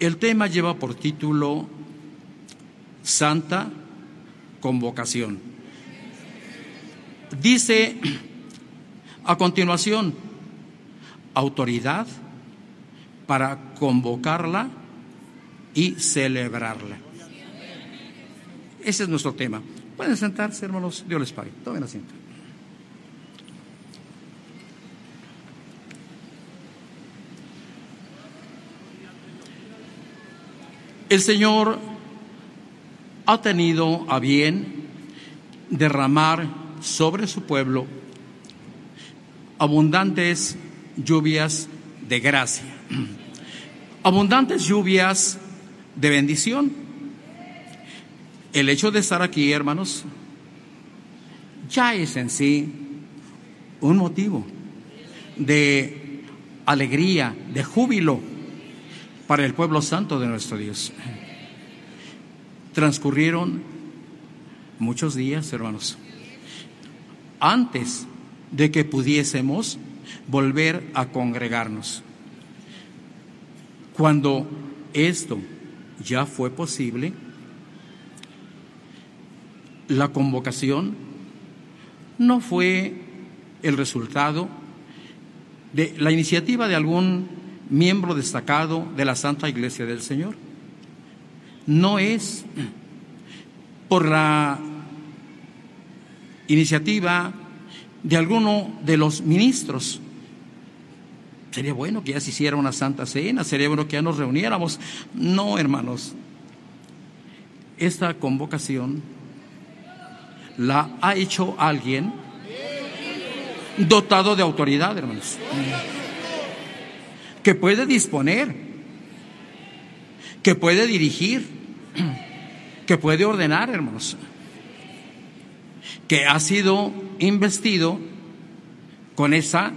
El tema lleva por título Santa Convocación. Dice a continuación, autoridad para convocarla y celebrarla. Ese es nuestro tema. Pueden sentarse, hermanos. Dios les pague. Tomen asiento. El Señor ha tenido a bien derramar sobre su pueblo abundantes lluvias de gracia, abundantes lluvias de bendición. El hecho de estar aquí, hermanos, ya es en sí un motivo de alegría, de júbilo para el pueblo santo de nuestro Dios. Transcurrieron muchos días, hermanos, antes de que pudiésemos volver a congregarnos. Cuando esto ya fue posible, la convocación no fue el resultado de la iniciativa de algún miembro destacado de la Santa Iglesia del Señor. No es por la iniciativa de alguno de los ministros. Sería bueno que ya se hiciera una santa cena, sería bueno que ya nos reuniéramos. No, hermanos. Esta convocación la ha hecho alguien dotado de autoridad, hermanos que puede disponer, que puede dirigir, que puede ordenar, hermanos, que ha sido investido con esa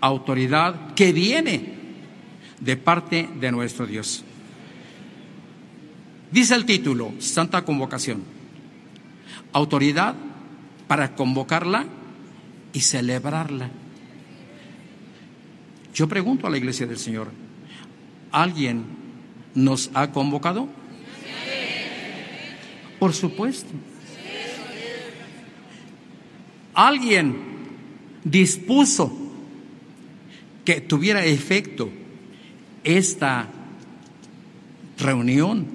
autoridad que viene de parte de nuestro Dios. Dice el título, Santa Convocación, autoridad para convocarla y celebrarla. Yo pregunto a la iglesia del Señor, ¿alguien nos ha convocado? Por supuesto. ¿Alguien dispuso que tuviera efecto esta reunión,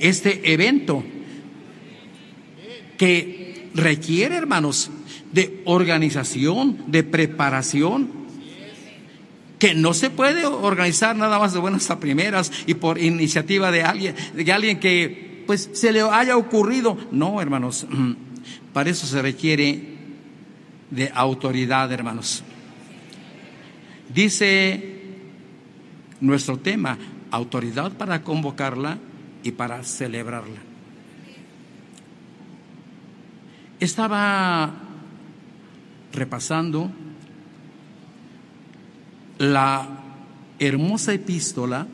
este evento que requiere, hermanos, de organización, de preparación, que no se puede organizar nada más de buenas a primeras y por iniciativa de alguien, de alguien que pues se le haya ocurrido. No, hermanos, para eso se requiere de autoridad, hermanos. Dice nuestro tema, autoridad para convocarla y para celebrarla. Estaba repasando la hermosa epístola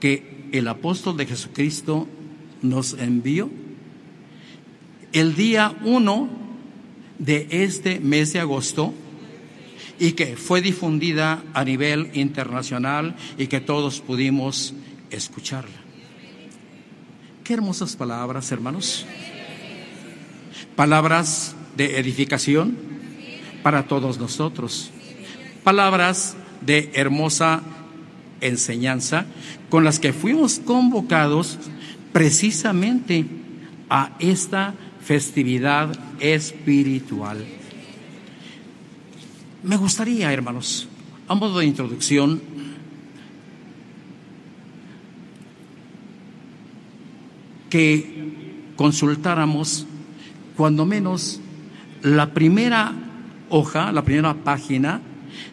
que el apóstol de Jesucristo nos envió el día 1 de este mes de agosto y que fue difundida a nivel internacional y que todos pudimos escucharla. Qué hermosas palabras, hermanos. Palabras de edificación para todos nosotros. Palabras de hermosa enseñanza con las que fuimos convocados precisamente a esta festividad espiritual. Me gustaría, hermanos, a modo de introducción, que consultáramos cuando menos la primera hoja, la primera página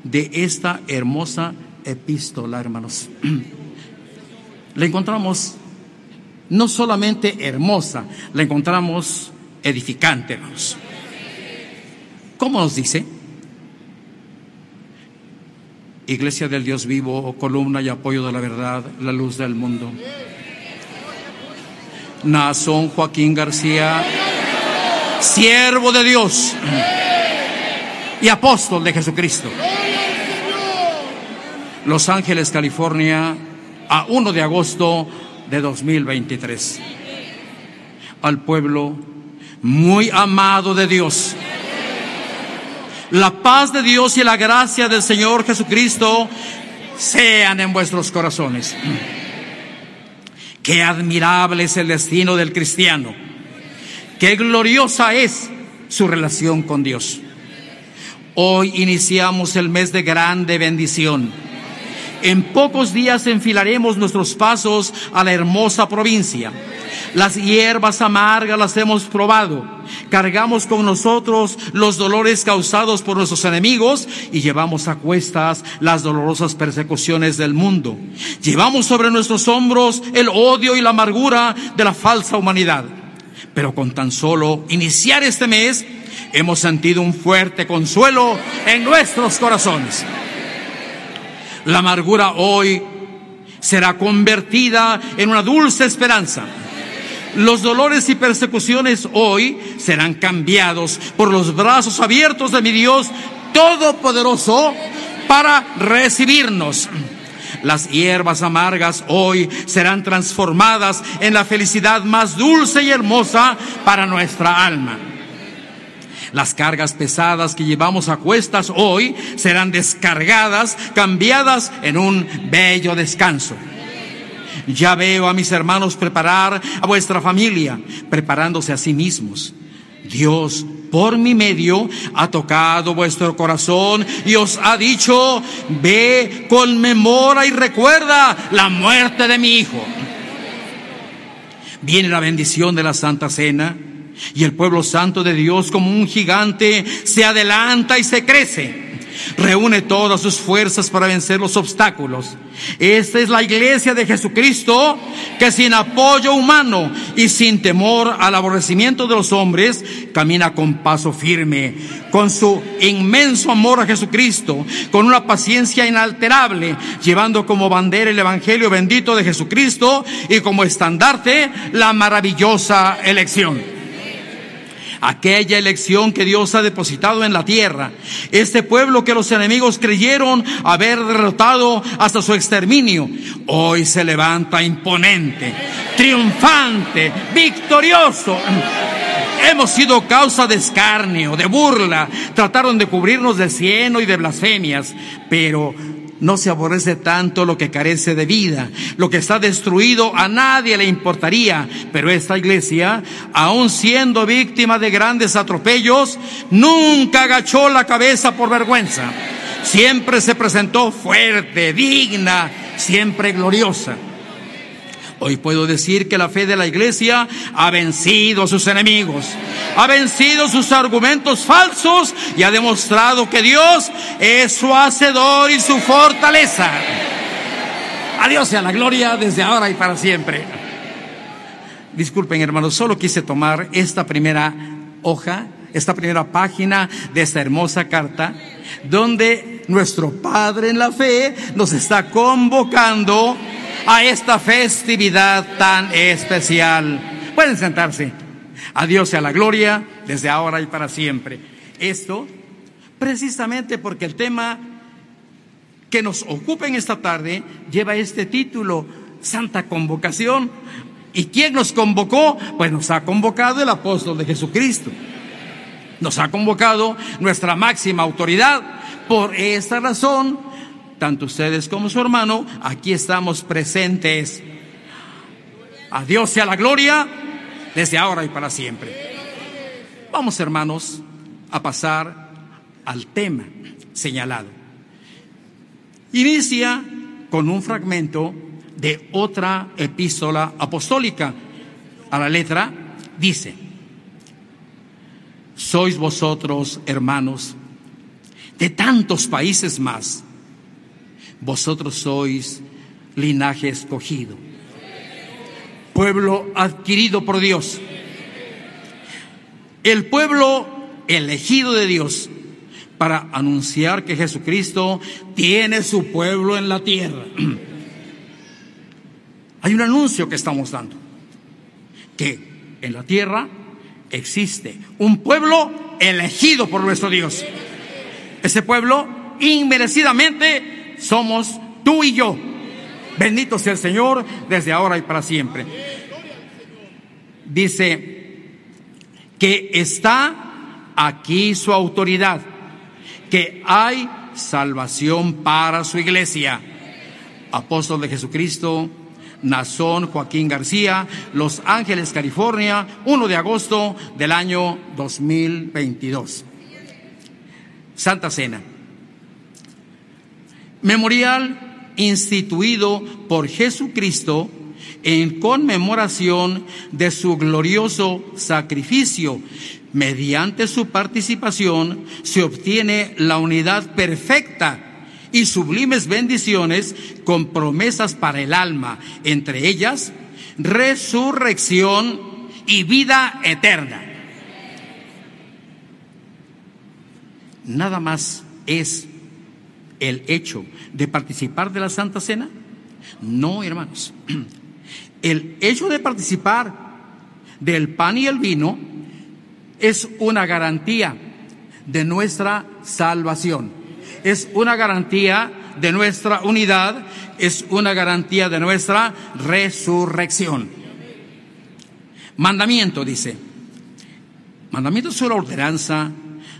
de esta hermosa epístola, hermanos. La encontramos no solamente hermosa, la encontramos edificante, hermanos. ¿Cómo nos dice? Iglesia del Dios vivo, columna y apoyo de la verdad, la luz del mundo. Nazón Joaquín García, siervo de Dios y apóstol de Jesucristo. Los Ángeles, California, a 1 de agosto de 2023. Al pueblo muy amado de Dios. La paz de Dios y la gracia del Señor Jesucristo sean en vuestros corazones. Qué admirable es el destino del cristiano. Qué gloriosa es su relación con Dios. Hoy iniciamos el mes de grande bendición. En pocos días enfilaremos nuestros pasos a la hermosa provincia. Las hierbas amargas las hemos probado. Cargamos con nosotros los dolores causados por nuestros enemigos y llevamos a cuestas las dolorosas persecuciones del mundo. Llevamos sobre nuestros hombros el odio y la amargura de la falsa humanidad. Pero con tan solo iniciar este mes, hemos sentido un fuerte consuelo en nuestros corazones. La amargura hoy será convertida en una dulce esperanza. Los dolores y persecuciones hoy serán cambiados por los brazos abiertos de mi Dios Todopoderoso para recibirnos. Las hierbas amargas hoy serán transformadas en la felicidad más dulce y hermosa para nuestra alma. Las cargas pesadas que llevamos a cuestas hoy serán descargadas, cambiadas en un bello descanso. Ya veo a mis hermanos preparar a vuestra familia, preparándose a sí mismos. Dios, por mi medio, ha tocado vuestro corazón y os ha dicho, ve, conmemora y recuerda la muerte de mi hijo. Viene la bendición de la Santa Cena y el pueblo santo de Dios como un gigante se adelanta y se crece. Reúne todas sus fuerzas para vencer los obstáculos. Esta es la iglesia de Jesucristo que sin apoyo humano y sin temor al aborrecimiento de los hombres camina con paso firme, con su inmenso amor a Jesucristo, con una paciencia inalterable, llevando como bandera el Evangelio bendito de Jesucristo y como estandarte la maravillosa elección aquella elección que Dios ha depositado en la tierra, este pueblo que los enemigos creyeron haber derrotado hasta su exterminio, hoy se levanta imponente, triunfante, victorioso. Hemos sido causa de escarnio, de burla, trataron de cubrirnos de cieno y de blasfemias, pero no se aborrece tanto lo que carece de vida. Lo que está destruido a nadie le importaría. Pero esta iglesia, aun siendo víctima de grandes atropellos, nunca agachó la cabeza por vergüenza. Siempre se presentó fuerte, digna, siempre gloriosa. Hoy puedo decir que la fe de la iglesia ha vencido a sus enemigos, ha vencido sus argumentos falsos y ha demostrado que Dios es su hacedor y su fortaleza. Adiós sea la gloria desde ahora y para siempre. Disculpen hermanos, solo quise tomar esta primera hoja, esta primera página de esta hermosa carta, donde nuestro Padre en la fe nos está convocando a esta festividad tan especial. Pueden sentarse. A Dios sea la gloria desde ahora y para siempre. Esto precisamente porque el tema que nos ocupa en esta tarde lleva este título, Santa Convocación. ¿Y quién nos convocó? Pues nos ha convocado el apóstol de Jesucristo. Nos ha convocado nuestra máxima autoridad. Por esta razón, tanto ustedes como su hermano, aquí estamos presentes. A Dios sea la gloria desde ahora y para siempre. Vamos, hermanos, a pasar al tema señalado. Inicia con un fragmento de otra epístola apostólica. A la letra dice, sois vosotros, hermanos, de tantos países más vosotros sois linaje escogido, pueblo adquirido por Dios, el pueblo elegido de Dios para anunciar que Jesucristo tiene su pueblo en la tierra. Hay un anuncio que estamos dando, que en la tierra existe un pueblo elegido por nuestro Dios. Ese pueblo inmerecidamente somos tú y yo. Bendito sea el Señor desde ahora y para siempre. Dice que está aquí su autoridad, que hay salvación para su iglesia. Apóstol de Jesucristo, Nazón Joaquín García, Los Ángeles, California, 1 de agosto del año 2022. Santa Cena. Memorial instituido por Jesucristo en conmemoración de su glorioso sacrificio. Mediante su participación se obtiene la unidad perfecta y sublimes bendiciones con promesas para el alma, entre ellas resurrección y vida eterna. Nada más es el hecho de participar de la Santa Cena. No, hermanos. El hecho de participar del pan y el vino es una garantía de nuestra salvación es una garantía de nuestra unidad, es una garantía de nuestra resurrección. Mandamiento, dice. Mandamiento es una ordenanza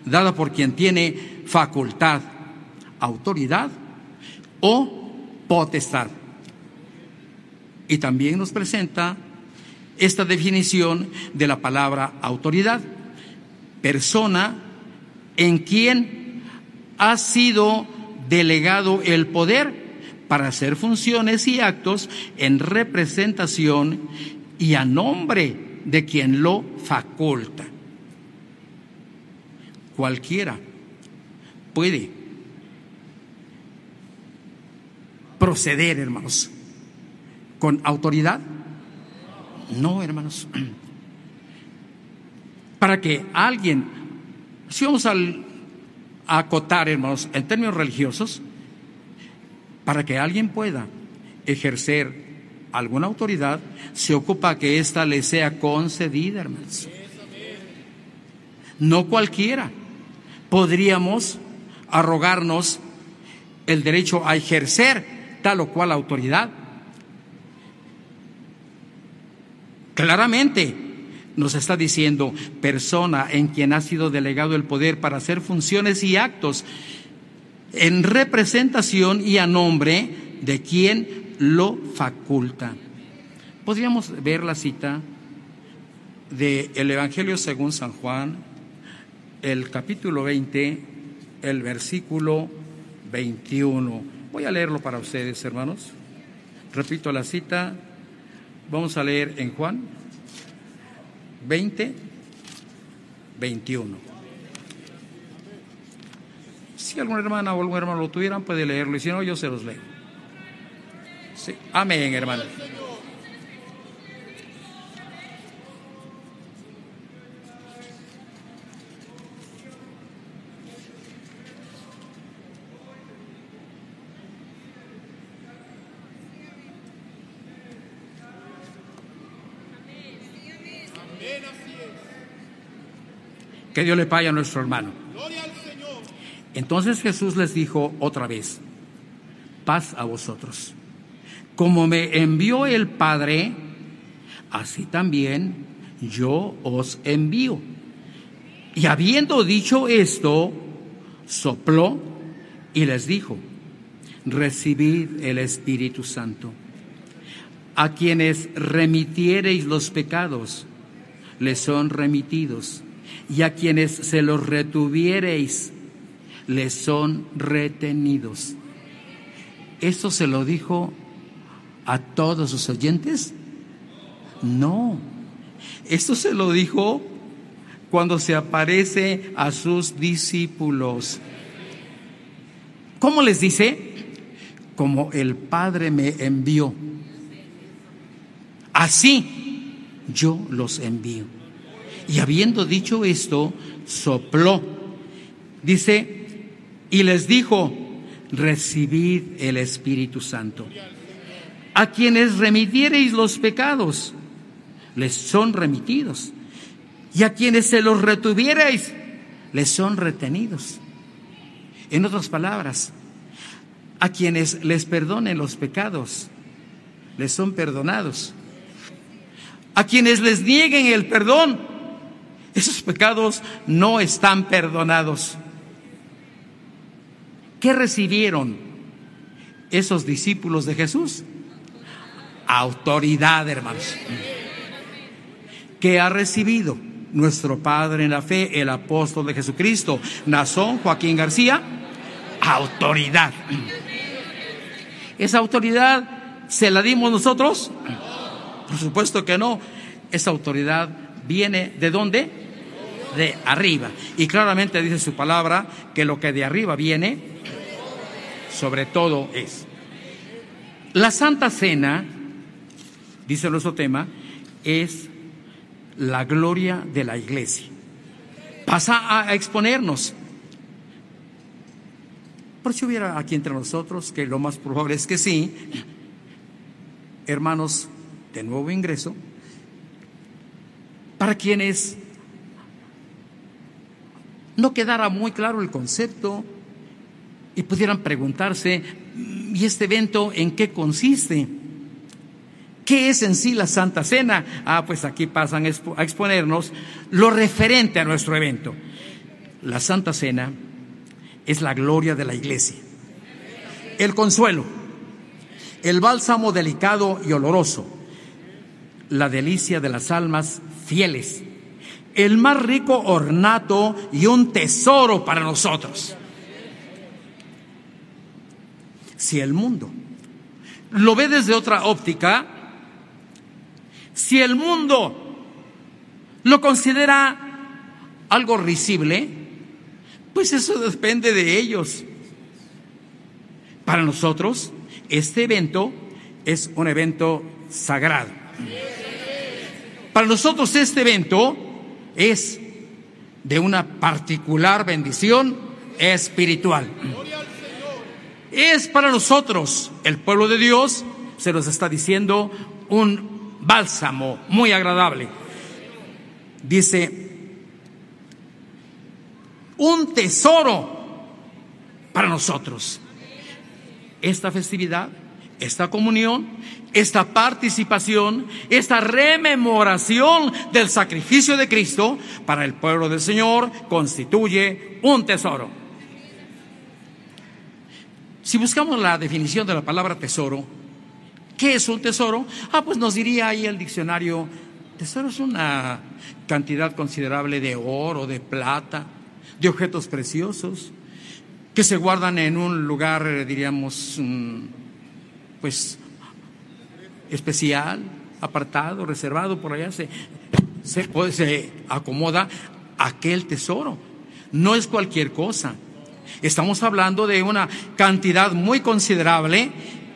dada por quien tiene facultad, autoridad o potestad. Y también nos presenta esta definición de la palabra autoridad. Persona en quien ha sido delegado el poder para hacer funciones y actos en representación y a nombre de quien lo faculta. Cualquiera puede proceder, hermanos, con autoridad. No, hermanos. Para que alguien, si vamos al acotar, hermanos, en términos religiosos, para que alguien pueda ejercer alguna autoridad, se ocupa que ésta le sea concedida, hermanos. No cualquiera. Podríamos arrogarnos el derecho a ejercer tal o cual autoridad. Claramente, nos está diciendo persona en quien ha sido delegado el poder para hacer funciones y actos en representación y a nombre de quien lo faculta. Podríamos ver la cita del el Evangelio según San Juan, el capítulo 20, el versículo 21. Voy a leerlo para ustedes, hermanos. Repito la cita. Vamos a leer en Juan 20, 21. Si alguna hermana o algún hermano lo tuvieran, puede leerlo, y si no, yo se los leo. Amén, hermano. Que Dios le pague a nuestro hermano. Entonces Jesús les dijo otra vez, paz a vosotros. Como me envió el Padre, así también yo os envío. Y habiendo dicho esto, sopló y les dijo, recibid el Espíritu Santo. A quienes remitiereis los pecados, les son remitidos y a quienes se los retuviereis, les son retenidos. ¿Esto se lo dijo a todos sus oyentes? No. Esto se lo dijo cuando se aparece a sus discípulos. ¿Cómo les dice? Como el Padre me envió. Así yo los envío. Y habiendo dicho esto, sopló. Dice, y les dijo, recibid el Espíritu Santo. A quienes remitiereis los pecados, les son remitidos. Y a quienes se los retuviereis, les son retenidos. En otras palabras, a quienes les perdonen los pecados, les son perdonados. A quienes les nieguen el perdón, esos pecados no están perdonados. ¿Qué recibieron esos discípulos de Jesús? Autoridad, hermanos. ¿Qué ha recibido nuestro Padre en la fe, el apóstol de Jesucristo, Nazón Joaquín García? Autoridad. ¿Esa autoridad se la dimos nosotros? Por supuesto que no. Esa autoridad viene de dónde? De arriba. Y claramente dice su palabra que lo que de arriba viene, sobre todo es. La Santa Cena, dice nuestro tema, es la gloria de la iglesia. Pasa a exponernos por si hubiera aquí entre nosotros, que lo más probable es que sí, hermanos de nuevo ingreso, para quienes no quedara muy claro el concepto y pudieran preguntarse, ¿y este evento en qué consiste? ¿Qué es en sí la Santa Cena? Ah, pues aquí pasan a exponernos lo referente a nuestro evento. La Santa Cena es la gloria de la iglesia. El consuelo, el bálsamo delicado y oloroso, la delicia de las almas fieles, el más rico ornato y un tesoro para nosotros. Si el mundo lo ve desde otra óptica, si el mundo lo considera algo risible, pues eso depende de ellos. Para nosotros, este evento es un evento sagrado. Para nosotros este evento es de una particular bendición espiritual. Es para nosotros, el pueblo de Dios, se nos está diciendo, un bálsamo muy agradable. Dice un tesoro para nosotros. Esta festividad, esta comunión, esta participación, esta rememoración del sacrificio de Cristo para el pueblo del Señor constituye un tesoro. Si buscamos la definición de la palabra tesoro, ¿qué es un tesoro? Ah, pues nos diría ahí el diccionario, tesoro es una cantidad considerable de oro, de plata, de objetos preciosos que se guardan en un lugar, diríamos, mm, pues especial, apartado, reservado, por allá se, se, se acomoda aquel tesoro. No es cualquier cosa. Estamos hablando de una cantidad muy considerable,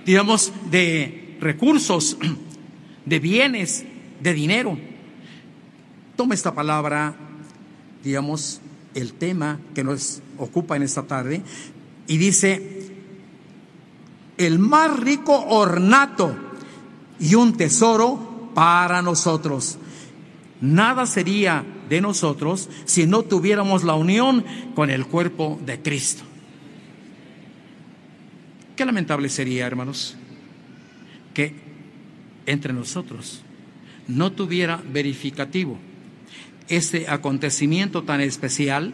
digamos, de recursos, de bienes, de dinero. Toma esta palabra, digamos, el tema que nos ocupa en esta tarde y dice, el más rico ornato y un tesoro para nosotros. Nada sería de nosotros si no tuviéramos la unión con el cuerpo de Cristo. Qué lamentable sería, hermanos, que entre nosotros no tuviera verificativo este acontecimiento tan especial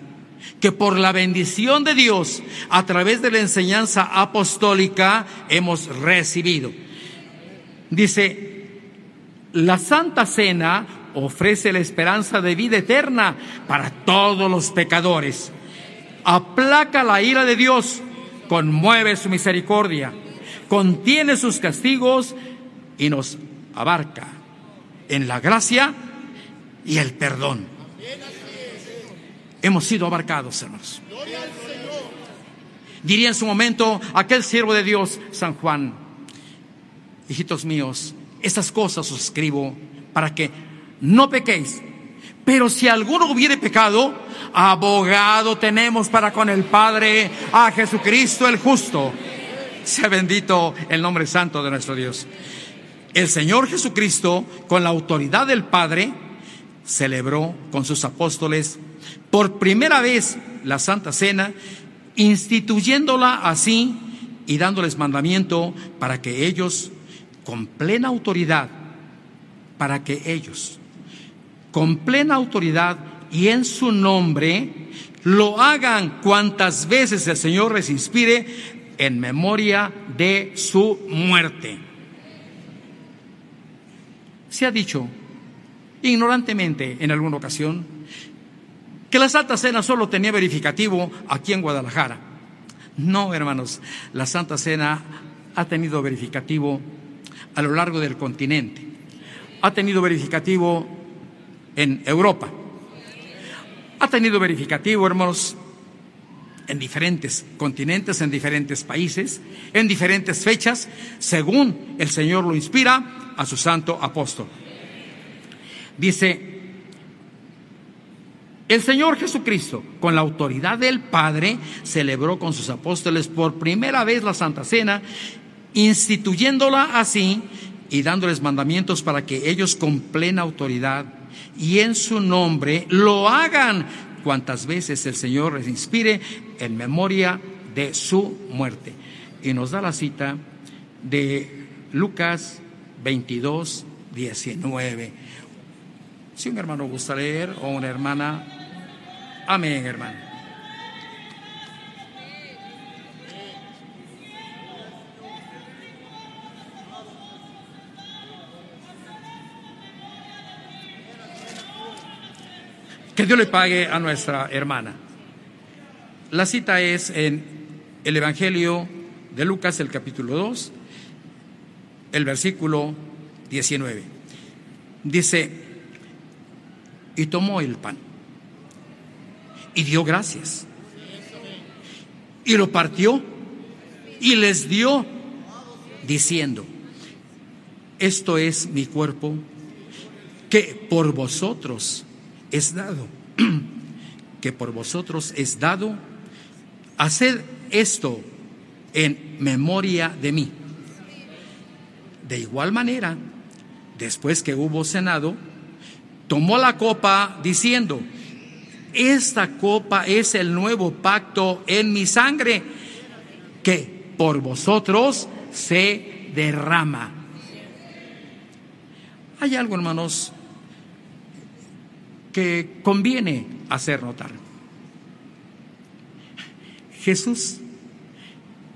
que por la bendición de Dios a través de la enseñanza apostólica hemos recibido. Dice, la Santa Cena ofrece la esperanza de vida eterna para todos los pecadores. Aplaca la ira de Dios, conmueve su misericordia, contiene sus castigos y nos abarca en la gracia y el perdón. Hemos sido abarcados, hermanos. Diría en su momento aquel siervo de Dios, San Juan, hijitos míos, estas cosas os escribo para que no pequéis. Pero si alguno hubiere pecado, abogado tenemos para con el Padre a Jesucristo el justo. Sea bendito el nombre santo de nuestro Dios. El Señor Jesucristo, con la autoridad del Padre, celebró con sus apóstoles por primera vez la Santa Cena, instituyéndola así y dándoles mandamiento para que ellos con plena autoridad para que ellos, con plena autoridad y en su nombre, lo hagan cuantas veces el Señor les inspire en memoria de su muerte. Se ha dicho ignorantemente en alguna ocasión que la Santa Cena solo tenía verificativo aquí en Guadalajara. No, hermanos, la Santa Cena ha tenido verificativo a lo largo del continente. Ha tenido verificativo en Europa. Ha tenido verificativo, hermanos, en diferentes continentes, en diferentes países, en diferentes fechas, según el Señor lo inspira a su santo apóstol. Dice, el Señor Jesucristo, con la autoridad del Padre, celebró con sus apóstoles por primera vez la Santa Cena, instituyéndola así y dándoles mandamientos para que ellos con plena autoridad y en su nombre lo hagan cuantas veces el Señor les inspire en memoria de su muerte. Y nos da la cita de Lucas 22, 19. Si un hermano gusta leer o una hermana, amén, hermano. Que Dios le pague a nuestra hermana. La cita es en el Evangelio de Lucas, el capítulo 2, el versículo 19. Dice, y tomó el pan y dio gracias y lo partió y les dio diciendo, esto es mi cuerpo que por vosotros es dado, que por vosotros es dado, haced esto en memoria de mí. De igual manera, después que hubo cenado, tomó la copa diciendo, esta copa es el nuevo pacto en mi sangre que por vosotros se derrama. Hay algo, hermanos, que conviene hacer notar. Jesús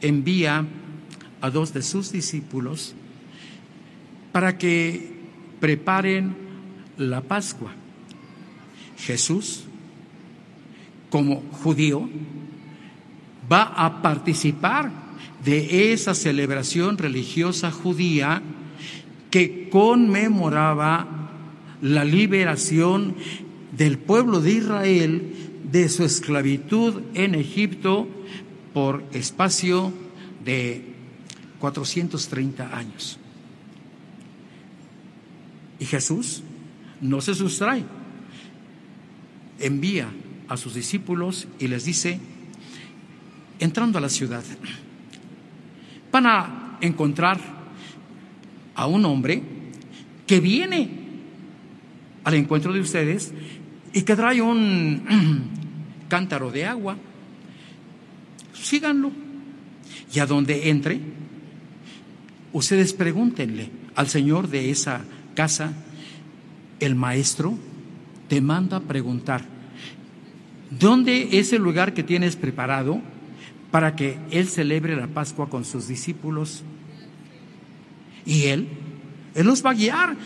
envía a dos de sus discípulos para que preparen la Pascua. Jesús, como judío, va a participar de esa celebración religiosa judía que conmemoraba la liberación del pueblo de Israel de su esclavitud en Egipto por espacio de 430 años. Y Jesús no se sustrae. Envía a sus discípulos y les dice, entrando a la ciudad, van a encontrar a un hombre que viene al encuentro de ustedes y que trae un cántaro de agua. Síganlo. Y a donde entre, ustedes pregúntenle al Señor de esa casa el maestro te manda preguntar, ¿dónde es el lugar que tienes preparado para que Él celebre la Pascua con sus discípulos? Y Él, Él los va a guiar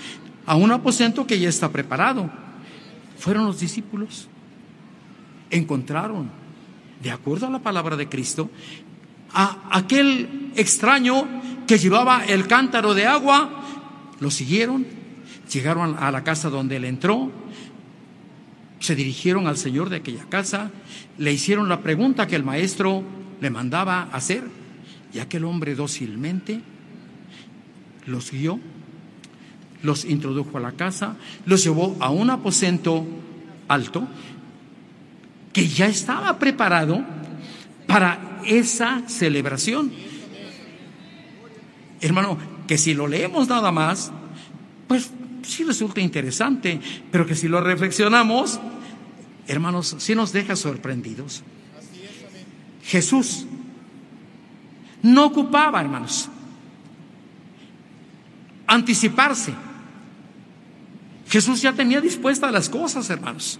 a un aposento que ya está preparado. Fueron los discípulos, encontraron, de acuerdo a la palabra de Cristo, a aquel extraño que llevaba el cántaro de agua, lo siguieron Llegaron a la casa donde él entró, se dirigieron al señor de aquella casa, le hicieron la pregunta que el maestro le mandaba hacer, y aquel hombre dócilmente los guió, los introdujo a la casa, los llevó a un aposento alto que ya estaba preparado para esa celebración. Hermano, que si lo leemos nada más, pues sí resulta interesante, pero que si lo reflexionamos, hermanos, sí nos deja sorprendidos. Jesús no ocupaba, hermanos, anticiparse. Jesús ya tenía dispuestas las cosas, hermanos.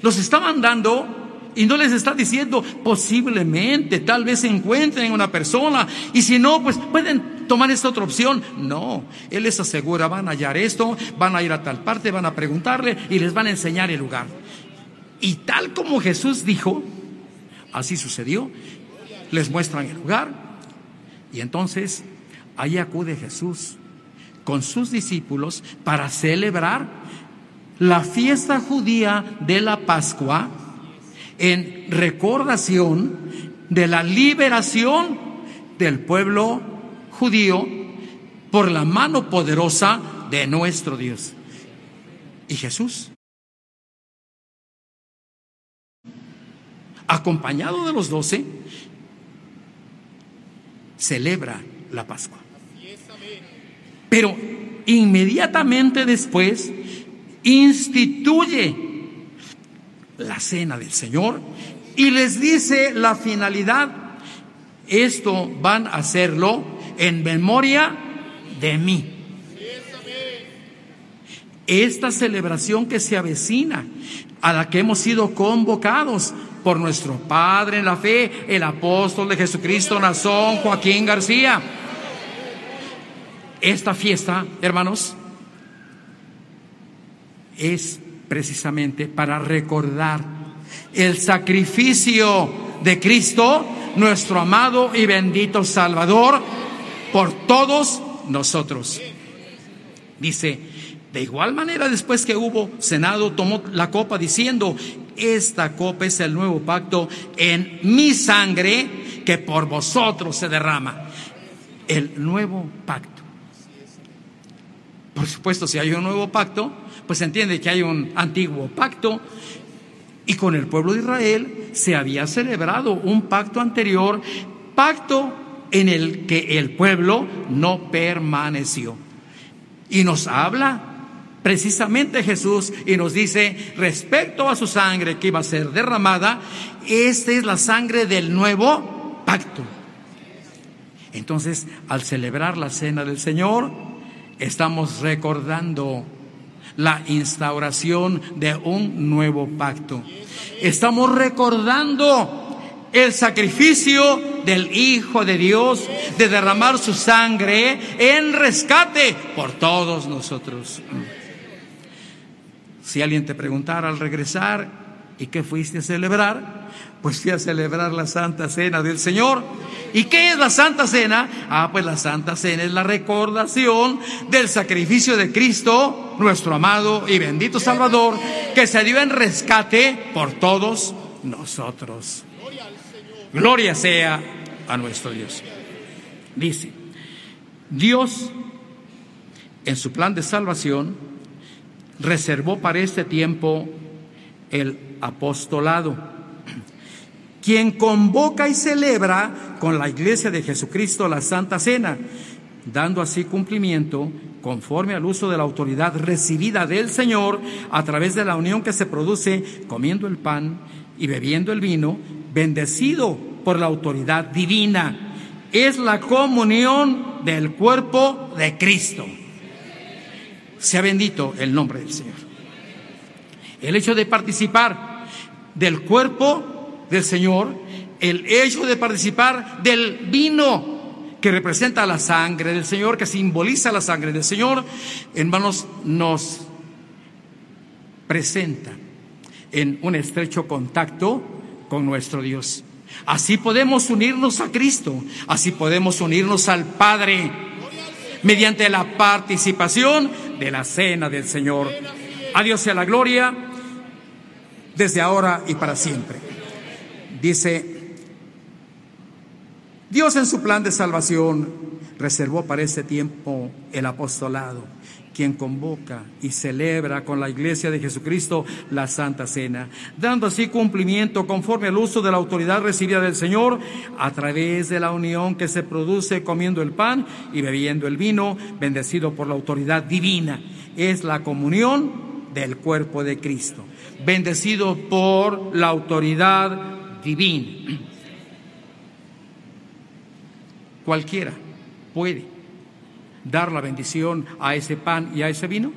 Los estaban dando y no les está diciendo posiblemente, tal vez encuentren una persona y si no, pues pueden tomar esta otra opción. No, Él les asegura, van a hallar esto, van a ir a tal parte, van a preguntarle y les van a enseñar el lugar. Y tal como Jesús dijo, así sucedió, les muestran el lugar y entonces ahí acude Jesús con sus discípulos para celebrar la fiesta judía de la Pascua en recordación de la liberación del pueblo judío por la mano poderosa de nuestro Dios. Y Jesús, acompañado de los doce, celebra la Pascua. Pero inmediatamente después instituye la cena del Señor y les dice la finalidad. Esto van a hacerlo en memoria de mí. Esta celebración que se avecina, a la que hemos sido convocados por nuestro Padre en la fe, el apóstol de Jesucristo Nazón, Joaquín García. Esta fiesta, hermanos, es precisamente para recordar el sacrificio de Cristo, nuestro amado y bendito Salvador, por todos nosotros. Dice, de igual manera después que hubo cenado, tomó la copa diciendo, esta copa es el nuevo pacto en mi sangre que por vosotros se derrama. El nuevo pacto. Por supuesto, si hay un nuevo pacto, pues se entiende que hay un antiguo pacto y con el pueblo de Israel se había celebrado un pacto anterior, pacto en el que el pueblo no permaneció. Y nos habla precisamente Jesús y nos dice respecto a su sangre que iba a ser derramada, esta es la sangre del nuevo pacto. Entonces, al celebrar la cena del Señor, estamos recordando la instauración de un nuevo pacto. Estamos recordando el sacrificio del Hijo de Dios de derramar su sangre en rescate por todos nosotros. Si alguien te preguntara al regresar, ¿y qué fuiste a celebrar? Pues fui a celebrar la Santa Cena del Señor. ¿Y qué es la Santa Cena? Ah, pues la Santa Cena es la recordación del sacrificio de Cristo, nuestro amado y bendito Salvador, que se dio en rescate por todos nosotros. Gloria sea a nuestro Dios. Dice, Dios en su plan de salvación reservó para este tiempo el apostolado quien convoca y celebra con la iglesia de Jesucristo la Santa Cena, dando así cumplimiento conforme al uso de la autoridad recibida del Señor a través de la unión que se produce comiendo el pan y bebiendo el vino, bendecido por la autoridad divina. Es la comunión del cuerpo de Cristo. Sea bendito el nombre del Señor. El hecho de participar del cuerpo del Señor, el hecho de participar del vino que representa la sangre del Señor, que simboliza la sangre del Señor, hermanos, nos presenta en un estrecho contacto con nuestro Dios. Así podemos unirnos a Cristo, así podemos unirnos al Padre mediante la participación de la cena del Señor. A sea la gloria desde ahora y para siempre. Dice, Dios en su plan de salvación reservó para ese tiempo el apostolado, quien convoca y celebra con la iglesia de Jesucristo la Santa Cena, dando así cumplimiento conforme al uso de la autoridad recibida del Señor a través de la unión que se produce comiendo el pan y bebiendo el vino, bendecido por la autoridad divina. Es la comunión del cuerpo de Cristo, bendecido por la autoridad Cualquiera puede dar la bendición a ese pan y a ese vino?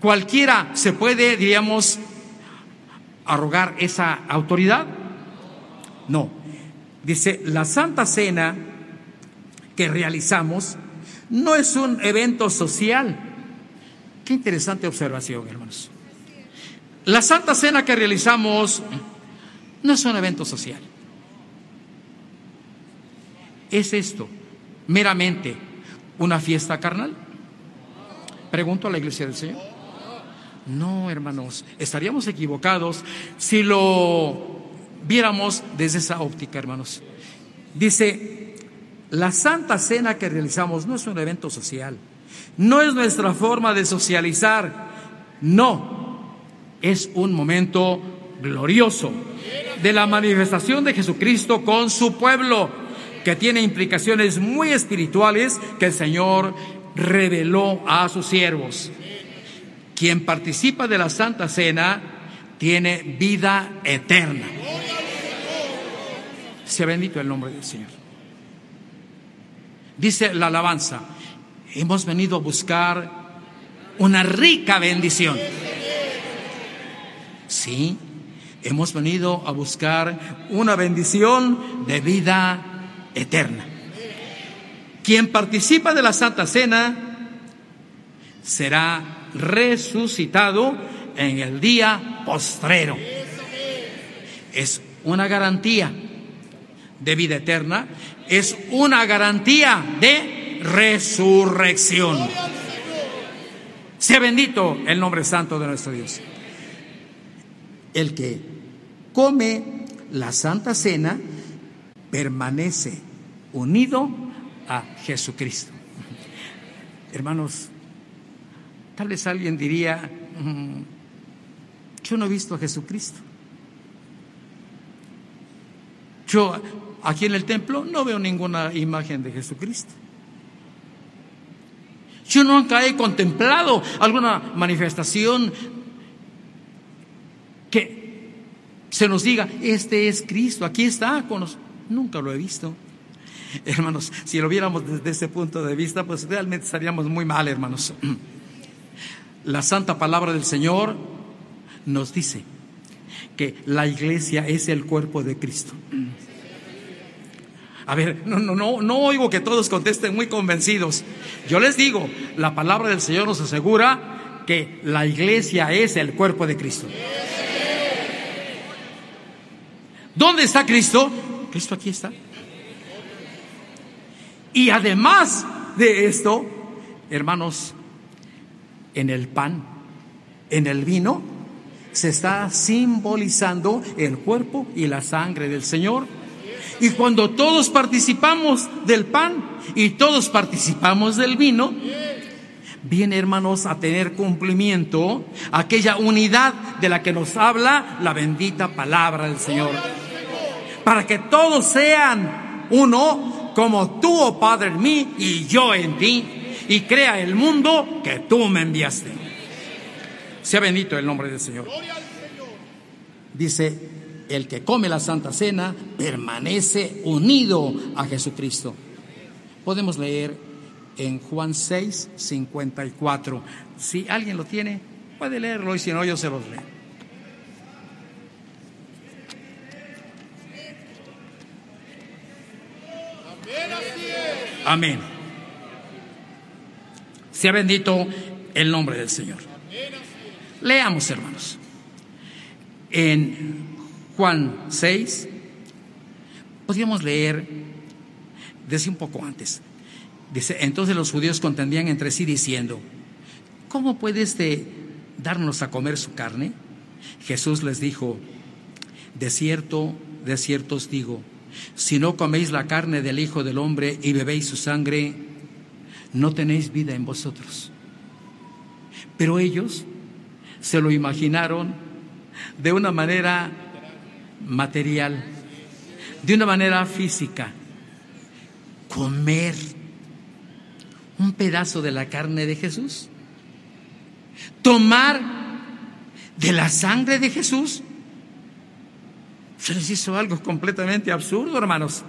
Cualquiera se puede, diríamos, arrogar esa autoridad. No. Dice, la Santa Cena que realizamos no es un evento social. Qué interesante observación, hermanos. La Santa Cena que realizamos no es un evento social. ¿Es esto meramente una fiesta carnal? Pregunto a la iglesia del Señor. No, hermanos, estaríamos equivocados si lo viéramos desde esa óptica, hermanos. Dice, la Santa Cena que realizamos no es un evento social, no es nuestra forma de socializar, no, es un momento glorioso de la manifestación de Jesucristo con su pueblo, que tiene implicaciones muy espirituales que el Señor reveló a sus siervos. Quien participa de la Santa Cena tiene vida eterna. Sea bendito el nombre del Señor. Dice la alabanza, hemos venido a buscar una rica bendición. Sí, hemos venido a buscar una bendición de vida eterna. Quien participa de la Santa Cena será resucitado en el día postrero. Es una garantía de vida eterna, es una garantía de resurrección. Sea bendito el nombre santo de nuestro Dios. El que come la Santa Cena permanece unido a Jesucristo. Hermanos, Tal vez alguien diría, mm, yo no he visto a Jesucristo. Yo aquí en el templo no veo ninguna imagen de Jesucristo. Yo nunca he contemplado alguna manifestación que se nos diga, este es Cristo, aquí está con nosotros. Nunca lo he visto. Hermanos, si lo viéramos desde ese punto de vista, pues realmente estaríamos muy mal, hermanos. La santa palabra del Señor nos dice que la iglesia es el cuerpo de Cristo. A ver, no, no, no, no oigo que todos contesten muy convencidos. Yo les digo, la palabra del Señor nos asegura que la iglesia es el cuerpo de Cristo. ¿Dónde está Cristo? Cristo aquí está. Y además de esto, hermanos, en el pan, en el vino, se está simbolizando el cuerpo y la sangre del Señor. Y cuando todos participamos del pan y todos participamos del vino, viene hermanos a tener cumplimiento aquella unidad de la que nos habla la bendita palabra del Señor. Para que todos sean uno como tú, oh Padre, en mí y yo en ti y crea el mundo que tú me enviaste. Sea bendito el nombre del Señor. Dice, el que come la Santa Cena permanece unido a Jesucristo. Podemos leer en Juan 6, 54. Si alguien lo tiene, puede leerlo y si no, yo se los leo. Amén. Sea bendito el nombre del Señor. Leamos, hermanos. En Juan 6, podríamos leer desde un poco antes. Dice, entonces los judíos contendían entre sí diciendo, ¿cómo puede este darnos a comer su carne? Jesús les dijo, de cierto, de cierto os digo, si no coméis la carne del Hijo del Hombre y bebéis su sangre, no tenéis vida en vosotros. Pero ellos se lo imaginaron de una manera material, de una manera física. Comer un pedazo de la carne de Jesús. Tomar de la sangre de Jesús. Se les hizo algo completamente absurdo, hermanos.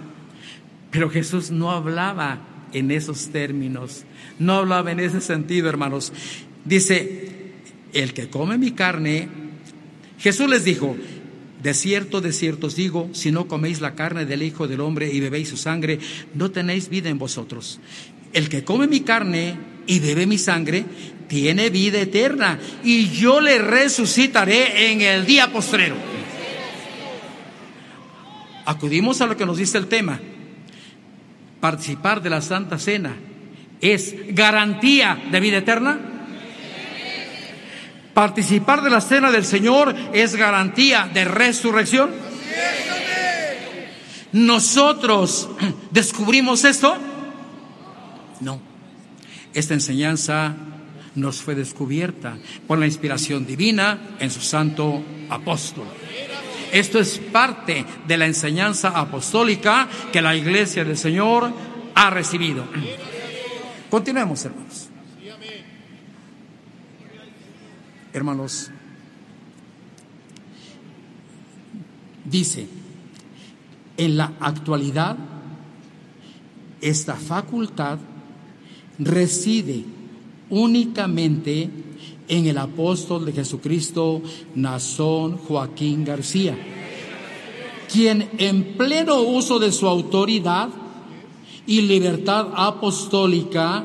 Pero Jesús no hablaba en esos términos, no hablaba en ese sentido, hermanos. Dice, el que come mi carne, Jesús les dijo, de cierto, de cierto os digo, si no coméis la carne del Hijo del Hombre y bebéis su sangre, no tenéis vida en vosotros. El que come mi carne y bebe mi sangre, tiene vida eterna, y yo le resucitaré en el día postrero. Acudimos a lo que nos dice el tema. Participar de la Santa Cena es garantía de vida eterna. Participar de la cena del Señor es garantía de resurrección. ¿Nosotros descubrimos esto? No. Esta enseñanza nos fue descubierta por la inspiración divina en su santo apóstol. Esto es parte de la enseñanza apostólica que la iglesia del Señor ha recibido. Continuemos, hermanos. Hermanos, dice, en la actualidad, esta facultad reside únicamente en el apóstol de Jesucristo, Nazón Joaquín García, quien en pleno uso de su autoridad y libertad apostólica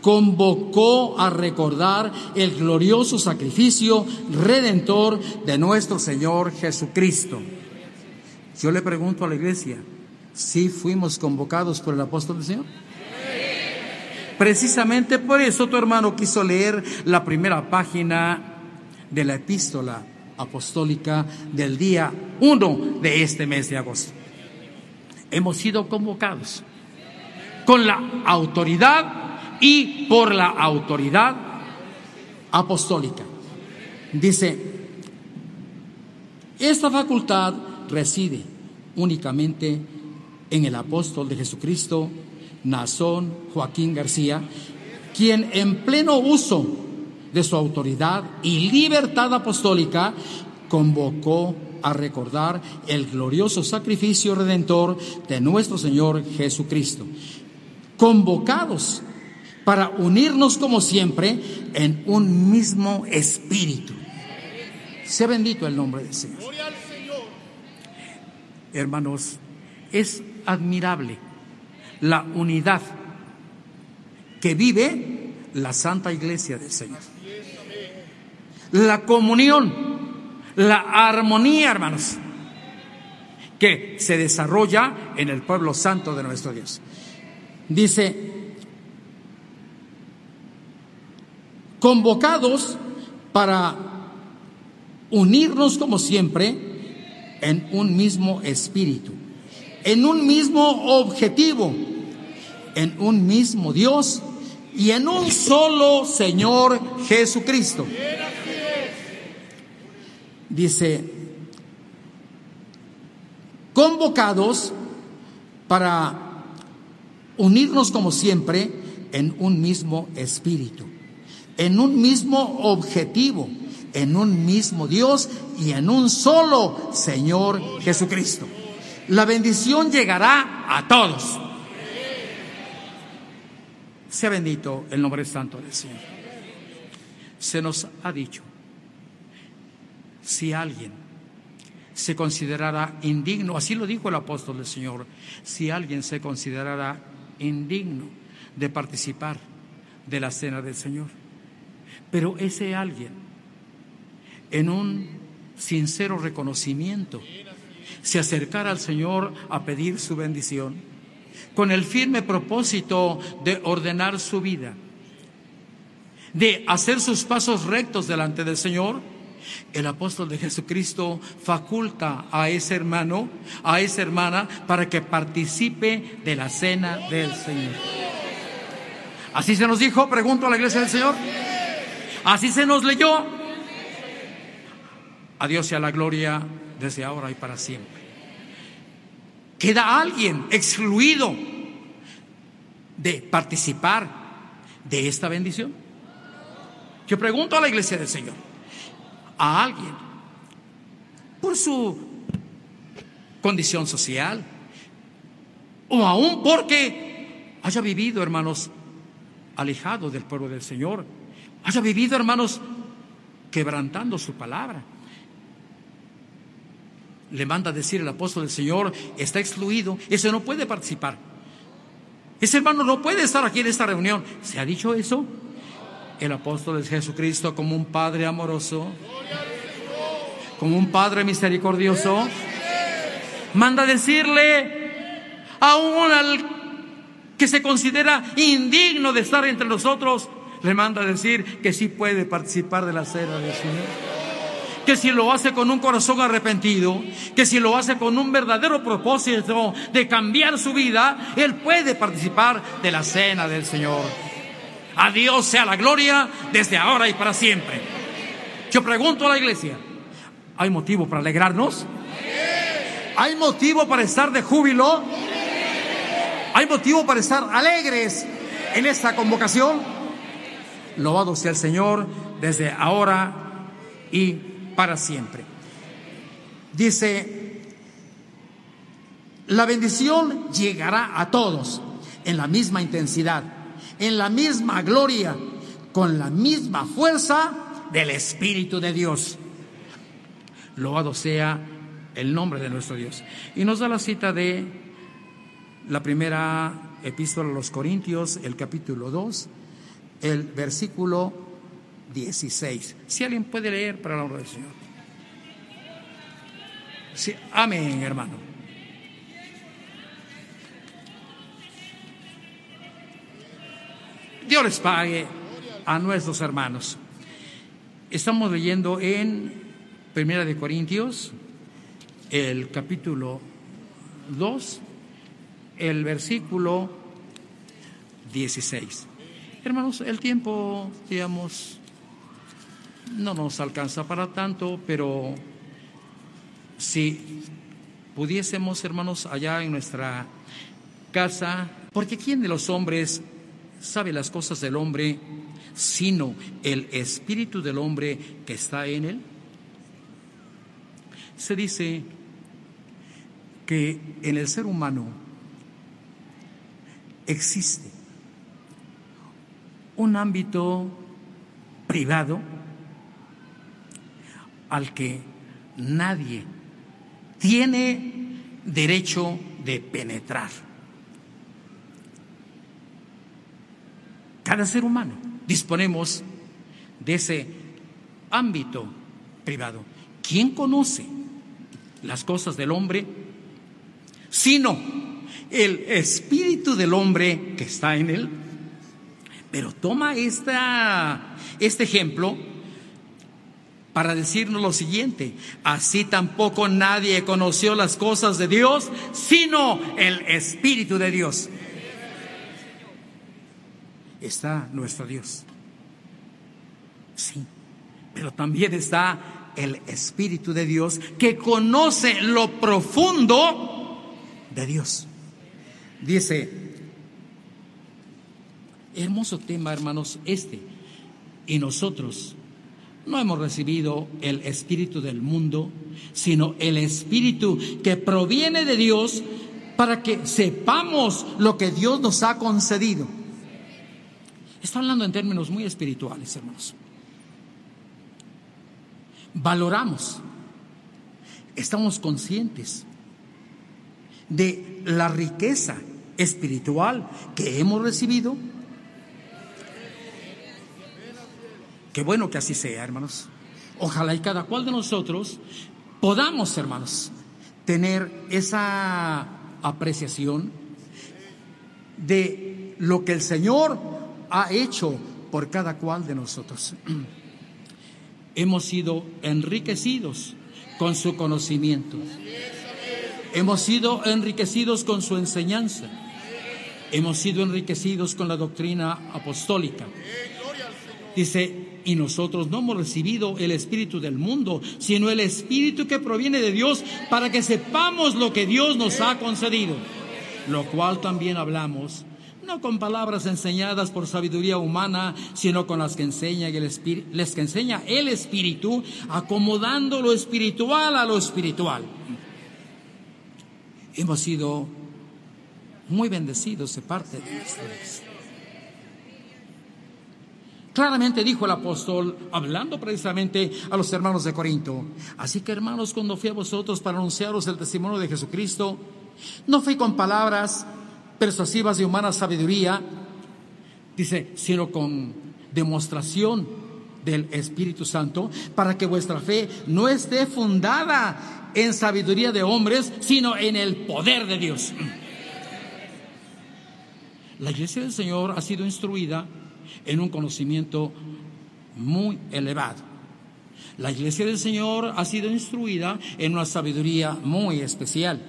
convocó a recordar el glorioso sacrificio redentor de nuestro Señor Jesucristo. Yo le pregunto a la iglesia, ¿sí fuimos convocados por el apóstol del Señor? Precisamente por eso tu hermano quiso leer la primera página de la epístola apostólica del día 1 de este mes de agosto. Hemos sido convocados con la autoridad y por la autoridad apostólica. Dice, esta facultad reside únicamente en el apóstol de Jesucristo, Nazón Joaquín García, quien en pleno uso de su autoridad y libertad apostólica convocó a recordar el glorioso sacrificio redentor de nuestro Señor Jesucristo. Convocados para unirnos como siempre en un mismo espíritu. Sea bendito el nombre del Señor. Hermanos, es admirable la unidad que vive la Santa Iglesia del Señor. La comunión, la armonía, hermanos, que se desarrolla en el pueblo santo de nuestro Dios. Dice, convocados para unirnos como siempre en un mismo espíritu, en un mismo objetivo en un mismo Dios y en un solo Señor Jesucristo. Dice, convocados para unirnos como siempre en un mismo espíritu, en un mismo objetivo, en un mismo Dios y en un solo Señor Jesucristo. La bendición llegará a todos. Sea bendito el nombre santo del Señor. Se nos ha dicho, si alguien se considerara indigno, así lo dijo el apóstol del Señor, si alguien se considerara indigno de participar de la cena del Señor, pero ese alguien, en un sincero reconocimiento, se acercara al Señor a pedir su bendición, con el firme propósito de ordenar su vida, de hacer sus pasos rectos delante del Señor, el apóstol de Jesucristo faculta a ese hermano, a esa hermana, para que participe de la cena del Señor. Así se nos dijo, pregunto a la iglesia del Señor. Así se nos leyó. A Dios sea la gloria desde ahora y para siempre. ¿Queda alguien excluido de participar de esta bendición? Yo pregunto a la iglesia del Señor, a alguien, por su condición social o aún porque haya vivido, hermanos, alejado del pueblo del Señor, haya vivido, hermanos, quebrantando su palabra. Le manda a decir el apóstol del Señor, está excluido, ese no puede participar. Ese hermano no puede estar aquí en esta reunión. ¿Se ha dicho eso? El apóstol de Jesucristo como un Padre amoroso, como un Padre misericordioso, manda a decirle aún al que se considera indigno de estar entre nosotros, le manda a decir que sí puede participar de la cena del Señor que si lo hace con un corazón arrepentido, que si lo hace con un verdadero propósito de cambiar su vida, Él puede participar de la cena del Señor. A Dios sea la gloria desde ahora y para siempre. Yo pregunto a la iglesia, ¿hay motivo para alegrarnos? ¿Hay motivo para estar de júbilo? ¿Hay motivo para estar alegres en esta convocación? Loado sea el Señor desde ahora y para siempre. Dice, la bendición llegará a todos en la misma intensidad, en la misma gloria, con la misma fuerza del Espíritu de Dios. Loado sea el nombre de nuestro Dios. Y nos da la cita de la primera epístola a los Corintios, el capítulo 2, el versículo 16. Si alguien puede leer para la honra del Señor. Sí, amén, hermano. Dios les pague a nuestros hermanos. Estamos leyendo en Primera de Corintios, el capítulo 2, el versículo 16. Hermanos, el tiempo, digamos, no nos alcanza para tanto, pero si pudiésemos, hermanos, allá en nuestra casa, porque ¿quién de los hombres sabe las cosas del hombre sino el espíritu del hombre que está en él? Se dice que en el ser humano existe un ámbito privado al que nadie tiene derecho de penetrar. Cada ser humano disponemos de ese ámbito privado. ¿Quién conoce las cosas del hombre? Sino el espíritu del hombre que está en él. Pero toma esta, este ejemplo para decirnos lo siguiente, así tampoco nadie conoció las cosas de Dios, sino el Espíritu de Dios. Está nuestro Dios. Sí, pero también está el Espíritu de Dios que conoce lo profundo de Dios. Dice, hermoso tema hermanos este, y nosotros no hemos recibido el espíritu del mundo, sino el espíritu que proviene de Dios para que sepamos lo que Dios nos ha concedido. Está hablando en términos muy espirituales, hermanos. Valoramos, estamos conscientes de la riqueza espiritual que hemos recibido Qué bueno que así sea, hermanos. Ojalá y cada cual de nosotros podamos, hermanos, tener esa apreciación de lo que el Señor ha hecho por cada cual de nosotros. Hemos sido enriquecidos con su conocimiento. Hemos sido enriquecidos con su enseñanza. Hemos sido enriquecidos con la doctrina apostólica. Dice, y nosotros no hemos recibido el espíritu del mundo, sino el espíritu que proviene de Dios para que sepamos lo que Dios nos ha concedido. Lo cual también hablamos, no con palabras enseñadas por sabiduría humana, sino con las que enseña el espíritu, les que enseña el espíritu, acomodando lo espiritual a lo espiritual. Hemos sido muy bendecidos de parte de Dios. Claramente dijo el apóstol, hablando precisamente a los hermanos de Corinto. Así que hermanos, cuando fui a vosotros para anunciaros el testimonio de Jesucristo, no fui con palabras persuasivas de humana sabiduría, dice, sino con demostración del Espíritu Santo, para que vuestra fe no esté fundada en sabiduría de hombres, sino en el poder de Dios. La iglesia del Señor ha sido instruida en un conocimiento muy elevado. La iglesia del Señor ha sido instruida en una sabiduría muy especial.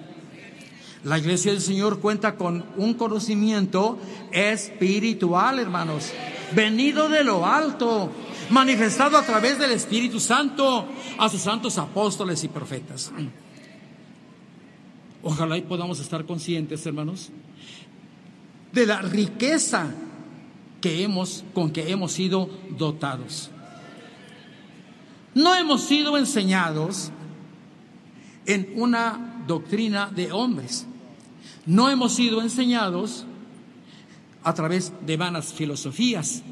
La iglesia del Señor cuenta con un conocimiento espiritual, hermanos, venido de lo alto, manifestado a través del Espíritu Santo a sus santos apóstoles y profetas. Ojalá y podamos estar conscientes, hermanos, de la riqueza que hemos, con que hemos sido dotados. No hemos sido enseñados en una doctrina de hombres. No hemos sido enseñados a través de vanas filosofías.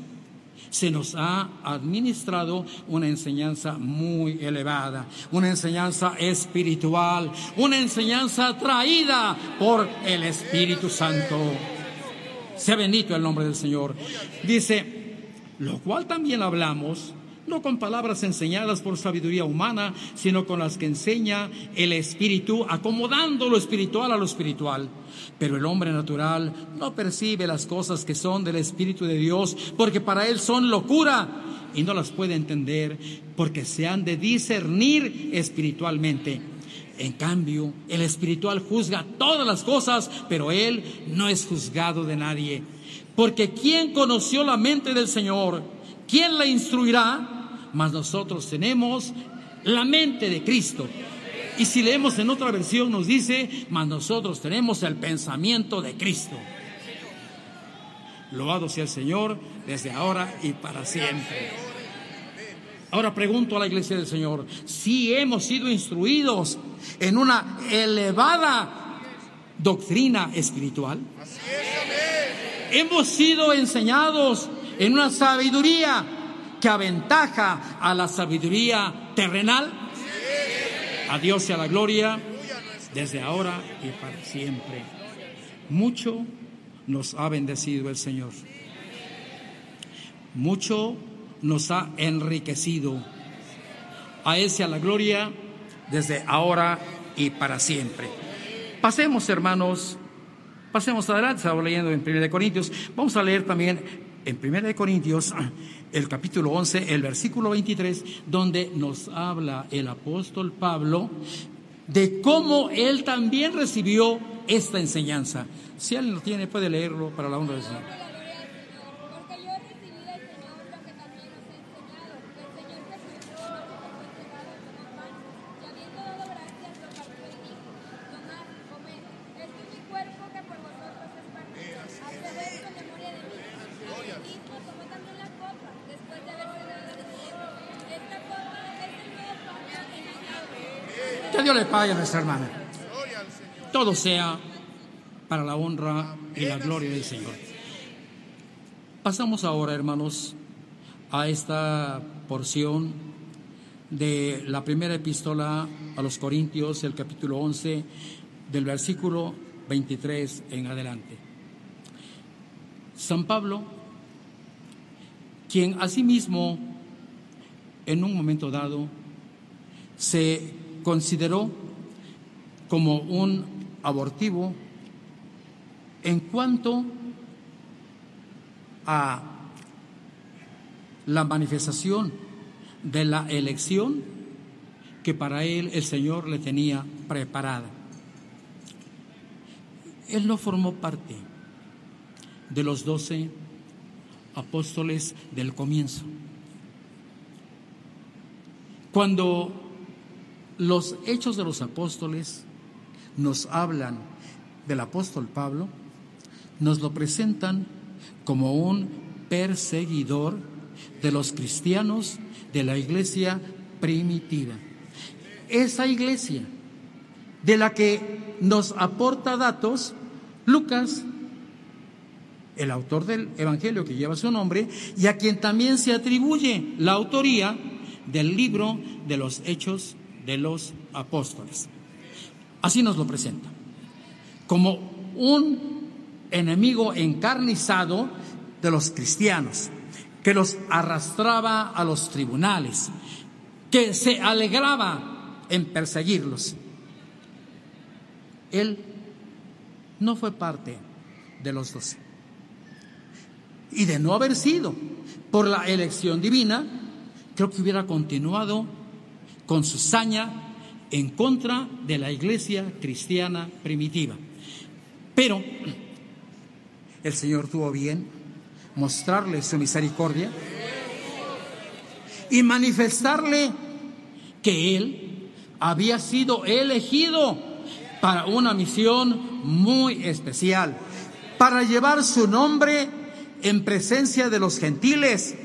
Se nos ha administrado una enseñanza muy elevada, una enseñanza espiritual, una enseñanza traída por el Espíritu Santo. Sea bendito el nombre del Señor. Dice, lo cual también hablamos, no con palabras enseñadas por sabiduría humana, sino con las que enseña el Espíritu, acomodando lo espiritual a lo espiritual. Pero el hombre natural no percibe las cosas que son del Espíritu de Dios, porque para él son locura y no las puede entender, porque se han de discernir espiritualmente. En cambio, el espiritual juzga todas las cosas, pero él no es juzgado de nadie. Porque ¿quién conoció la mente del Señor? ¿Quién la instruirá? Mas nosotros tenemos la mente de Cristo. Y si leemos en otra versión nos dice, mas nosotros tenemos el pensamiento de Cristo. Loado sea el Señor desde ahora y para siempre. Ahora pregunto a la iglesia del Señor, si hemos sido instruidos en una elevada doctrina espiritual, hemos sido enseñados en una sabiduría que aventaja a la sabiduría terrenal. A Dios sea la gloria desde ahora y para siempre. Mucho nos ha bendecido el Señor. Mucho nos ha enriquecido. A Él sea la gloria desde ahora y para siempre. Pasemos, hermanos, pasemos adelante, estamos leyendo en 1 Corintios. Vamos a leer también en 1 Corintios el capítulo 11, el versículo 23, donde nos habla el apóstol Pablo de cómo él también recibió esta enseñanza. Si alguien lo tiene, puede leerlo para la honra del Señor. Le pague a nuestra hermana. Todo sea para la honra y la gloria del Señor. Pasamos ahora, hermanos, a esta porción de la primera epístola a los Corintios, el capítulo 11, del versículo 23 en adelante. San Pablo, quien asimismo en un momento dado se consideró como un abortivo en cuanto a la manifestación de la elección que para él el Señor le tenía preparada. Él no formó parte de los doce apóstoles del comienzo. Cuando los hechos de los apóstoles nos hablan del apóstol Pablo, nos lo presentan como un perseguidor de los cristianos de la iglesia primitiva. Esa iglesia de la que nos aporta datos Lucas, el autor del Evangelio que lleva su nombre, y a quien también se atribuye la autoría del libro de los Hechos de los Apóstoles. Así nos lo presenta, como un enemigo encarnizado de los cristianos, que los arrastraba a los tribunales, que se alegraba en perseguirlos. Él no fue parte de los doce. Y de no haber sido por la elección divina, creo que hubiera continuado con su saña en contra de la iglesia cristiana primitiva. Pero el Señor tuvo bien mostrarle su misericordia y manifestarle que Él había sido elegido para una misión muy especial, para llevar su nombre en presencia de los gentiles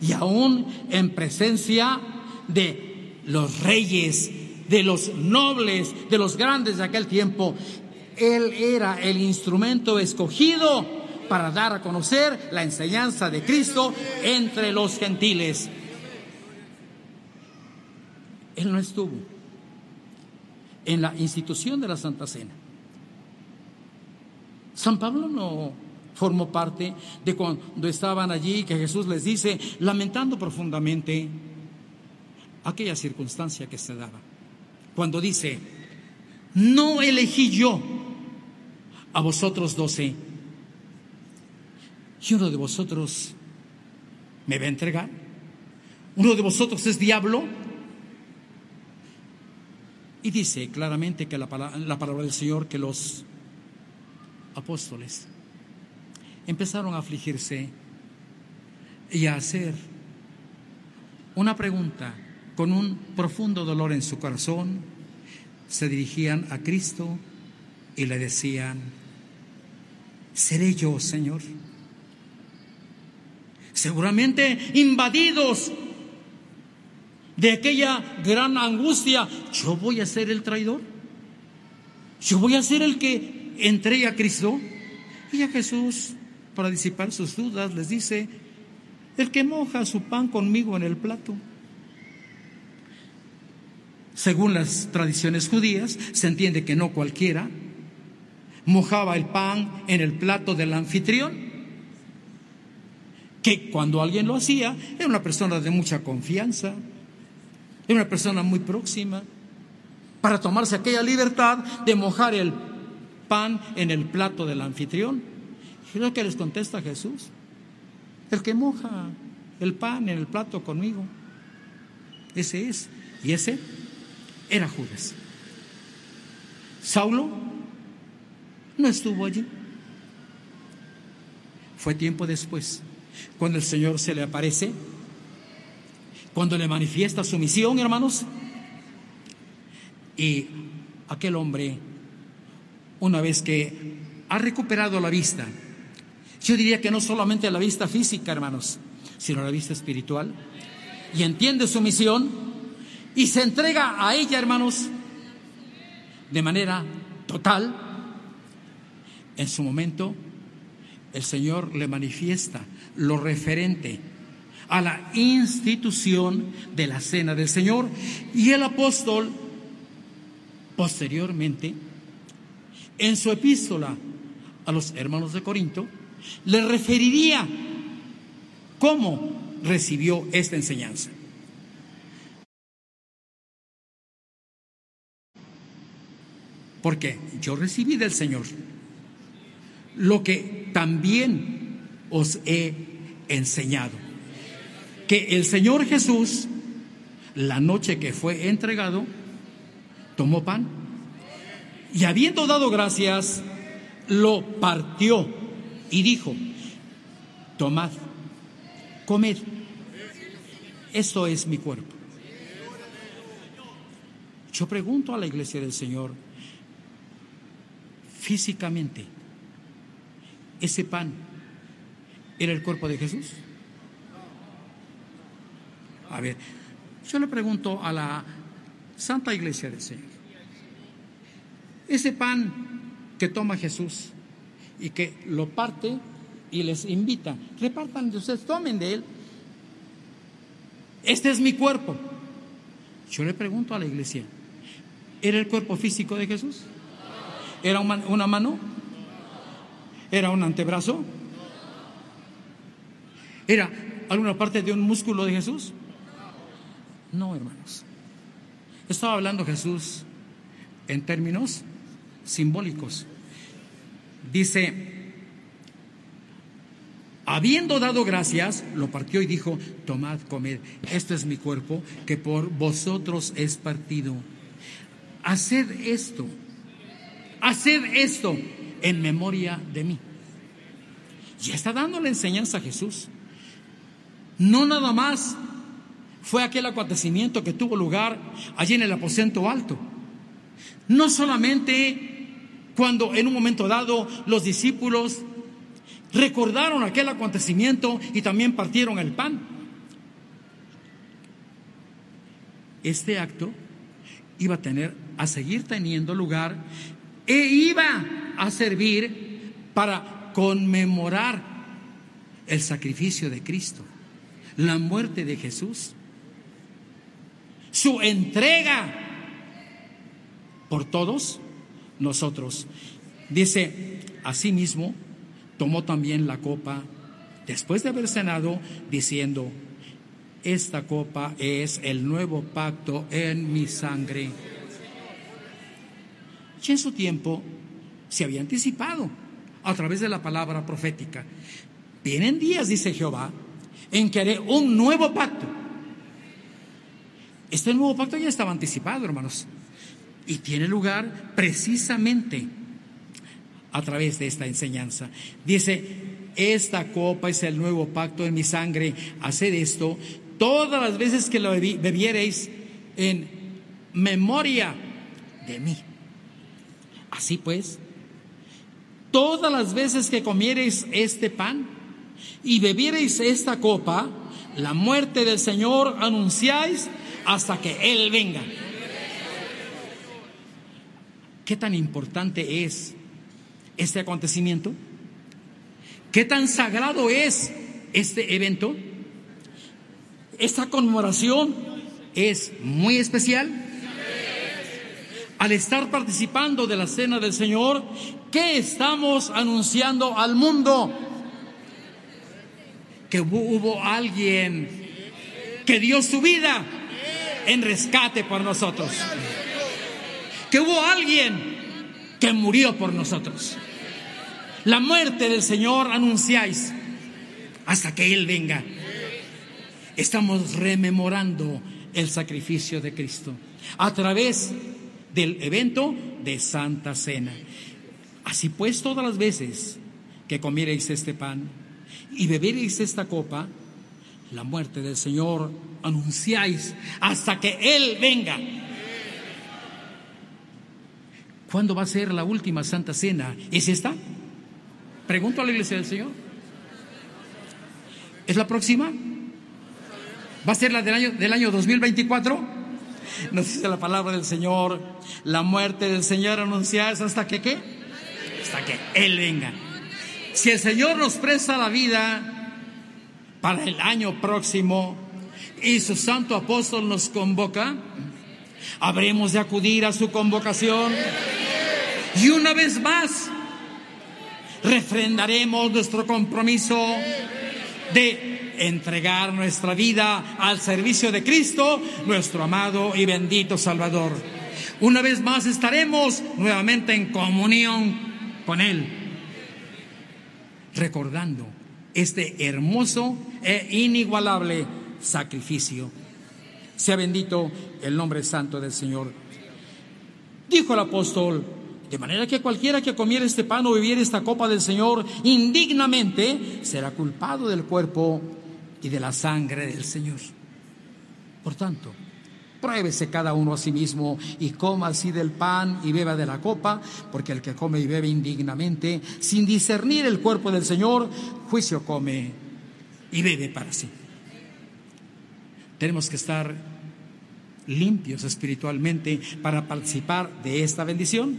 y aún en presencia de los reyes, de los nobles, de los grandes de aquel tiempo. Él era el instrumento escogido para dar a conocer la enseñanza de Cristo entre los gentiles. Él no estuvo en la institución de la Santa Cena. San Pablo no formó parte de cuando estaban allí que Jesús les dice, lamentando profundamente aquella circunstancia que se daba. Cuando dice, no elegí yo a vosotros doce, y uno de vosotros me va a entregar, uno de vosotros es diablo. Y dice claramente que la palabra, la palabra del Señor que los apóstoles empezaron a afligirse y a hacer una pregunta con un profundo dolor en su corazón. Se dirigían a Cristo y le decían, ¿seré yo, Señor? Seguramente invadidos de aquella gran angustia, yo voy a ser el traidor. Yo voy a ser el que entregue a Cristo. Y a Jesús para disipar sus dudas, les dice, el que moja su pan conmigo en el plato. Según las tradiciones judías, se entiende que no cualquiera mojaba el pan en el plato del anfitrión, que cuando alguien lo hacía era una persona de mucha confianza, era una persona muy próxima, para tomarse aquella libertad de mojar el pan en el plato del anfitrión. ¿Qué es lo que les contesta Jesús? El que moja el pan en el plato conmigo. Ese es. Y ese era Judas. Saulo no estuvo allí. Fue tiempo después, cuando el Señor se le aparece, cuando le manifiesta su misión, hermanos. Y aquel hombre, una vez que ha recuperado la vista, yo diría que no solamente la vista física, hermanos, sino la vista espiritual. Y entiende su misión y se entrega a ella, hermanos, de manera total. En su momento, el Señor le manifiesta lo referente a la institución de la cena del Señor. Y el apóstol, posteriormente, en su epístola a los hermanos de Corinto, le referiría cómo recibió esta enseñanza. Porque yo recibí del Señor lo que también os he enseñado. Que el Señor Jesús, la noche que fue entregado, tomó pan y habiendo dado gracias, lo partió y dijo, tomad, comed, esto es mi cuerpo. Yo pregunto a la iglesia del Señor, físicamente, ¿ese pan era el cuerpo de Jesús? A ver, yo le pregunto a la Santa Iglesia del Señor, ¿ese pan que toma Jesús y que lo parte y les invita, repartan de ustedes, tomen de él. Este es mi cuerpo. Yo le pregunto a la iglesia, ¿era el cuerpo físico de Jesús? ¿Era una mano? ¿Era un antebrazo? ¿Era alguna parte de un músculo de Jesús? No, hermanos. Estaba hablando Jesús en términos simbólicos. Dice, habiendo dado gracias, lo partió y dijo, tomad, comed, este es mi cuerpo que por vosotros es partido. Haced esto, haced esto en memoria de mí. Ya está dando la enseñanza a Jesús. No nada más fue aquel acontecimiento que tuvo lugar allí en el aposento alto. No solamente cuando en un momento dado los discípulos recordaron aquel acontecimiento y también partieron el pan. Este acto iba a tener a seguir teniendo lugar e iba a servir para conmemorar el sacrificio de Cristo, la muerte de Jesús, su entrega por todos nosotros. Dice, asimismo, tomó también la copa después de haber cenado, diciendo, esta copa es el nuevo pacto en mi sangre. Y en su tiempo se había anticipado a través de la palabra profética. Vienen días, dice Jehová, en que haré un nuevo pacto. Este nuevo pacto ya estaba anticipado, hermanos, y tiene lugar precisamente a través de esta enseñanza. Dice, esta copa es el nuevo pacto en mi sangre, haced esto todas las veces que lo bebiereis en memoria de mí. Así pues, todas las veces que comiereis este pan y bebiereis esta copa, la muerte del Señor anunciáis hasta que Él venga. ¿Qué tan importante es este acontecimiento? ¿Qué tan sagrado es este evento? Esta conmemoración es muy especial al estar participando de la cena del Señor, ¿qué estamos anunciando al mundo? Que hubo, alguien que dio su vida en rescate por nosotros. Que hubo alguien que murió por nosotros. La muerte del Señor anunciáis hasta que Él venga. Estamos rememorando el sacrificio de Cristo a través del evento de Santa Cena. Así pues, todas las veces que comiereis este pan y beberéis esta copa, la muerte del Señor anunciáis hasta que Él venga. ¿Cuándo va a ser la última Santa Cena? ¿Es esta? Pregunto a la iglesia del Señor. ¿Es la próxima? ¿Va a ser la del año, del año 2024? Nos dice la palabra del Señor, la muerte del Señor anunciada es hasta que qué? Hasta que Él venga. Si el Señor nos presta la vida para el año próximo y su santo apóstol nos convoca, habremos de acudir a su convocación y una vez más refrendaremos nuestro compromiso de entregar nuestra vida al servicio de Cristo, nuestro amado y bendito Salvador. Una vez más estaremos nuevamente en comunión con Él, recordando este hermoso e inigualable sacrificio. Sea bendito el nombre santo del Señor. Dijo el apóstol, de manera que cualquiera que comiera este pan o bebiera esta copa del Señor indignamente será culpado del cuerpo y de la sangre del Señor. Por tanto, pruébese cada uno a sí mismo y coma así del pan y beba de la copa, porque el que come y bebe indignamente, sin discernir el cuerpo del Señor, juicio come y bebe para sí. Tenemos que estar limpios espiritualmente para participar de esta bendición.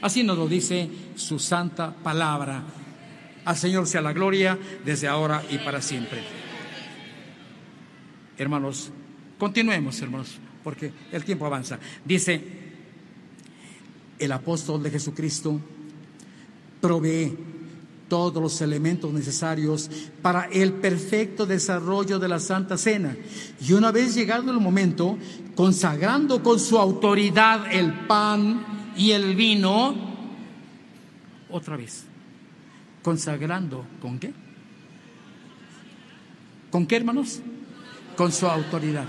Así nos lo dice su santa palabra Al Señor sea la gloria desde ahora y para siempre. Hermanos, continuemos, hermanos, porque el tiempo avanza. Dice, el apóstol de Jesucristo provee todos los elementos necesarios para el perfecto desarrollo de la Santa Cena. Y una vez llegado el momento, consagrando con su autoridad el pan y el vino, otra vez, consagrando con qué? ¿Con qué, hermanos? Con su autoridad.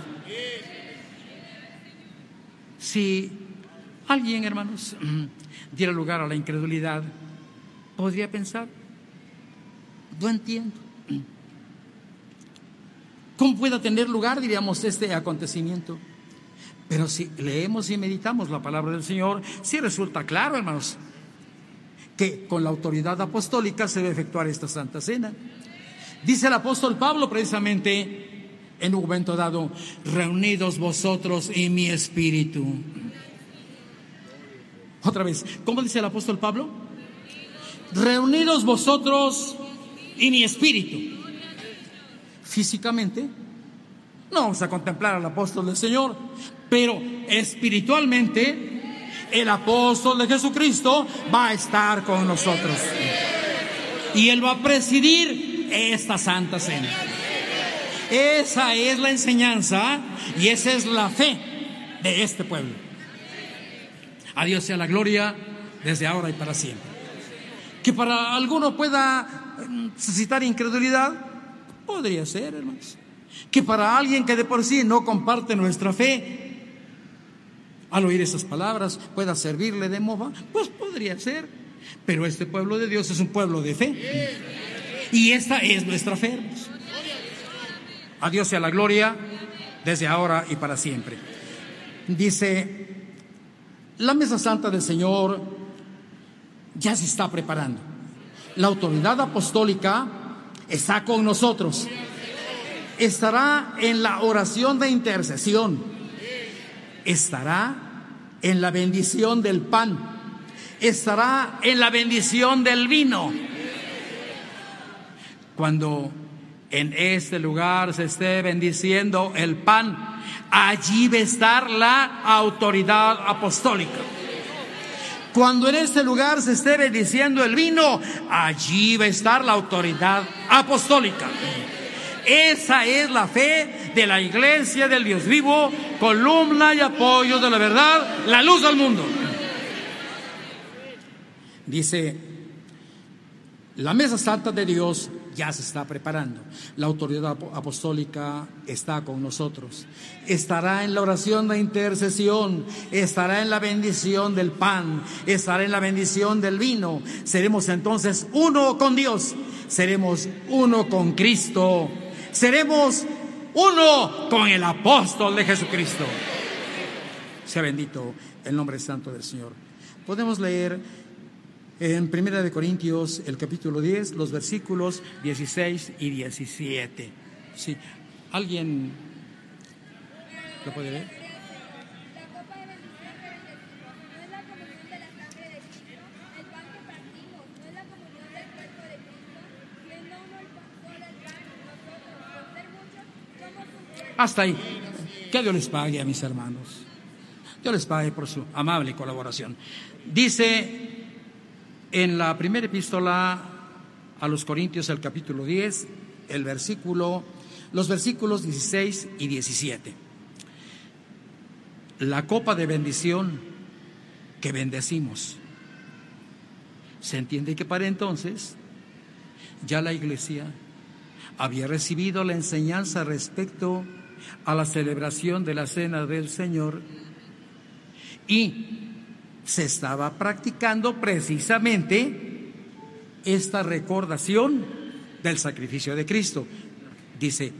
Si alguien, hermanos, diera lugar a la incredulidad, podría pensar, no entiendo. ¿Cómo pueda tener lugar, diríamos, este acontecimiento? Pero si leemos y meditamos la palabra del Señor, sí resulta claro, hermanos, que con la autoridad apostólica se debe efectuar esta Santa Cena. Dice el apóstol Pablo precisamente en un momento dado, reunidos vosotros y mi espíritu. Otra vez, ¿cómo dice el apóstol Pablo? Reunidos vosotros y mi espíritu. Físicamente, no vamos a contemplar al apóstol del Señor, pero espiritualmente, el apóstol de Jesucristo va a estar con nosotros. Y él va a presidir esta santa cena. Esa es la enseñanza y esa es la fe de este pueblo. A Dios sea la gloria desde ahora y para siempre. Que para alguno pueda necesitar incredulidad, podría ser, hermanos. Que para alguien que de por sí no comparte nuestra fe, al oír esas palabras pueda servirle de mofa, pues podría ser. Pero este pueblo de Dios es un pueblo de fe. Y esta es nuestra fe. A sea la gloria desde ahora y para siempre. Dice, la mesa santa del Señor ya se está preparando. La autoridad apostólica está con nosotros. Estará en la oración de intercesión. Estará en la bendición del pan. Estará en la bendición del vino. Cuando en este lugar se esté bendiciendo el pan, allí va a estar la autoridad apostólica. Cuando en este lugar se esté bendiciendo el vino, allí va a estar la autoridad apostólica. Esa es la fe de la iglesia del Dios vivo, columna y apoyo de la verdad, la luz del mundo. Dice, la mesa santa de Dios ya se está preparando. La autoridad apostólica está con nosotros. Estará en la oración de intercesión, estará en la bendición del pan, estará en la bendición del vino. Seremos entonces uno con Dios, seremos uno con Cristo, seremos uno con el apóstol de Jesucristo. Sea bendito el nombre santo del Señor. Podemos leer en Primera de Corintios, el capítulo 10, los versículos 16 y 17. Sí, ¿alguien lo puede leer? Hasta ahí. Que Dios les pague a mis hermanos. Dios les pague por su amable colaboración. Dice en la primera epístola a los Corintios, el capítulo 10, el versículo, los versículos 16 y 17. La copa de bendición que bendecimos. Se entiende que para entonces ya la iglesia había recibido la enseñanza respecto a la celebración de la cena del Señor y se estaba practicando precisamente esta recordación del sacrificio de Cristo. Dice,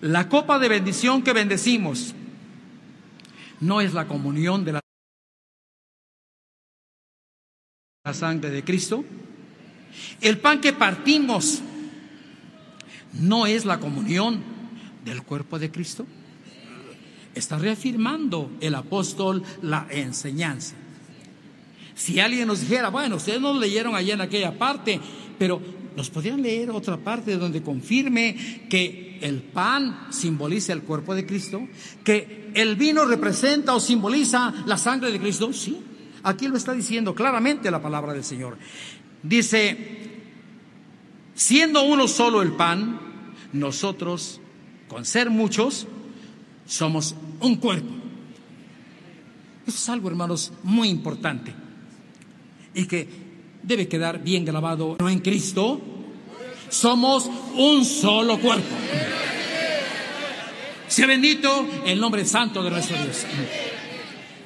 la copa de bendición que bendecimos no es la comunión de la sangre de Cristo. El pan que partimos no es la comunión del cuerpo de Cristo. Está reafirmando el apóstol la enseñanza. Si alguien nos dijera, bueno, ustedes no leyeron allá en aquella parte, pero ¿nos podrían leer otra parte donde confirme que el pan simboliza el cuerpo de Cristo? ¿Que el vino representa o simboliza la sangre de Cristo? Sí, aquí lo está diciendo claramente la palabra del Señor. Dice, siendo uno solo el pan, nosotros, con ser muchos, somos un cuerpo. Eso es algo, hermanos, muy importante y que debe quedar bien grabado. No en Cristo somos un solo cuerpo. Sea bendito el nombre santo de nuestro Dios.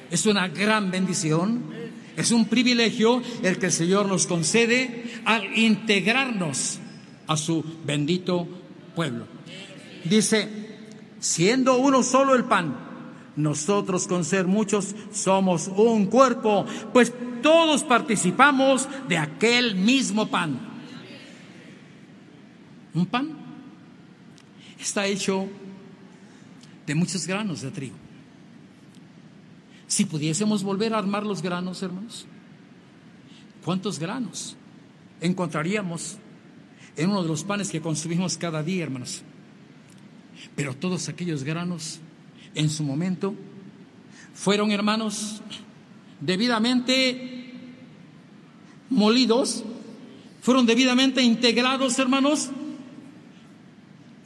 Es una gran bendición, es un privilegio el que el Señor nos concede al integrarnos a su bendito pueblo. Dice, siendo uno solo el pan, nosotros con ser muchos somos un cuerpo, pues todos participamos de aquel mismo pan. Un pan está hecho de muchos granos de trigo. Si pudiésemos volver a armar los granos, hermanos, ¿cuántos granos encontraríamos en uno de los panes que consumimos cada día, hermanos? Pero todos aquellos granos en su momento, fueron hermanos debidamente molidos, fueron debidamente integrados, hermanos,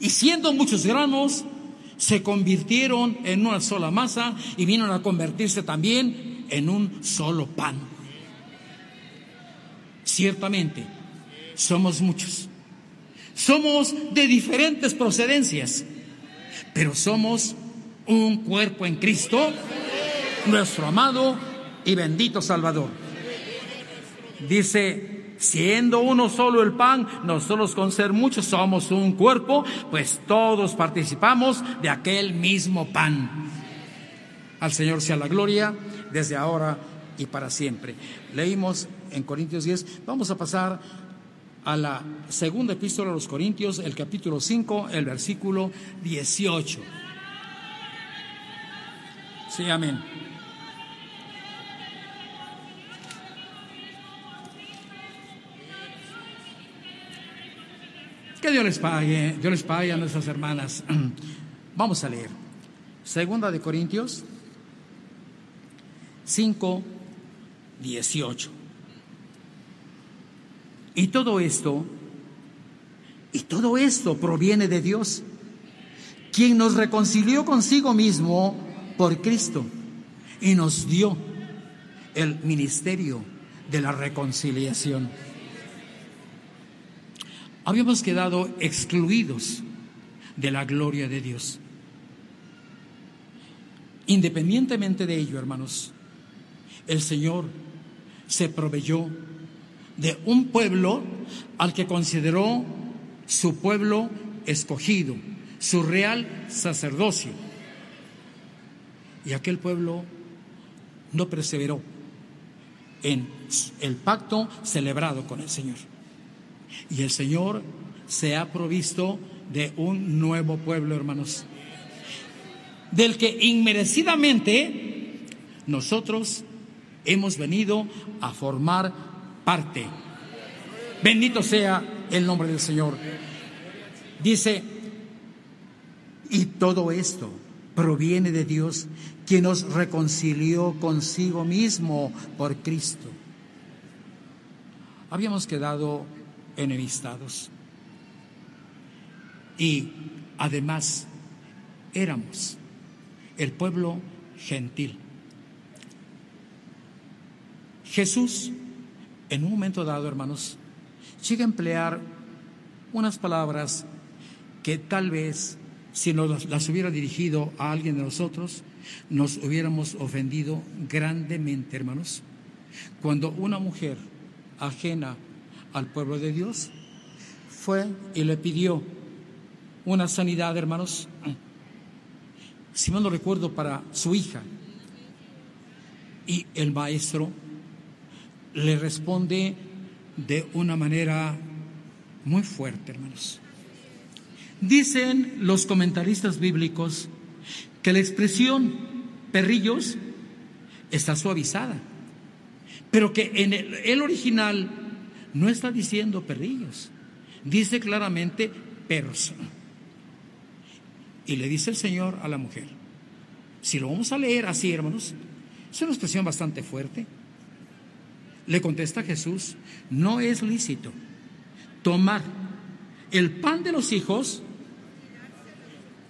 y siendo muchos granos, se convirtieron en una sola masa y vinieron a convertirse también en un solo pan. Ciertamente, somos muchos. Somos de diferentes procedencias, pero somos un cuerpo en Cristo, nuestro amado y bendito Salvador. Dice, siendo uno solo el pan, nosotros con ser muchos somos un cuerpo, pues todos participamos de aquel mismo pan. Al Señor sea la gloria desde ahora y para siempre. Leímos en Corintios 10, vamos a pasar a la segunda epístola de los Corintios, el capítulo 5, el versículo 18. Sí, amén. Que Dios les pague, Dios les pague a nuestras hermanas. Vamos a leer. Segunda de Corintios 5, 18. Y todo esto, y todo esto proviene de Dios, quien nos reconcilió consigo mismo por Cristo y nos dio el ministerio de la reconciliación. Habíamos quedado excluidos de la gloria de Dios. Independientemente de ello, hermanos, el Señor se proveyó de un pueblo al que consideró su pueblo escogido, su real sacerdocio y aquel pueblo no perseveró en el pacto celebrado con el Señor. Y el Señor se ha provisto de un nuevo pueblo, hermanos, del que inmerecidamente nosotros hemos venido a formar parte. Bendito sea el nombre del Señor. Dice, y todo esto proviene de Dios, quien nos reconcilió consigo mismo por Cristo. Habíamos quedado enemistados y además éramos el pueblo gentil. Jesús, en un momento dado, hermanos, llega a emplear unas palabras que tal vez si nos las hubiera dirigido a alguien de nosotros, nos hubiéramos ofendido grandemente, hermanos. Cuando una mujer ajena al pueblo de Dios fue y le pidió una sanidad, hermanos, si mal no recuerdo, para su hija. Y el maestro le responde de una manera muy fuerte, hermanos. Dicen los comentaristas bíblicos que la expresión perrillos está suavizada, pero que en el, original no está diciendo perrillos, dice claramente perros. Y le dice el Señor a la mujer, si lo vamos a leer así, hermanos, es una expresión bastante fuerte. Le contesta Jesús, no es lícito tomar el pan de los hijos,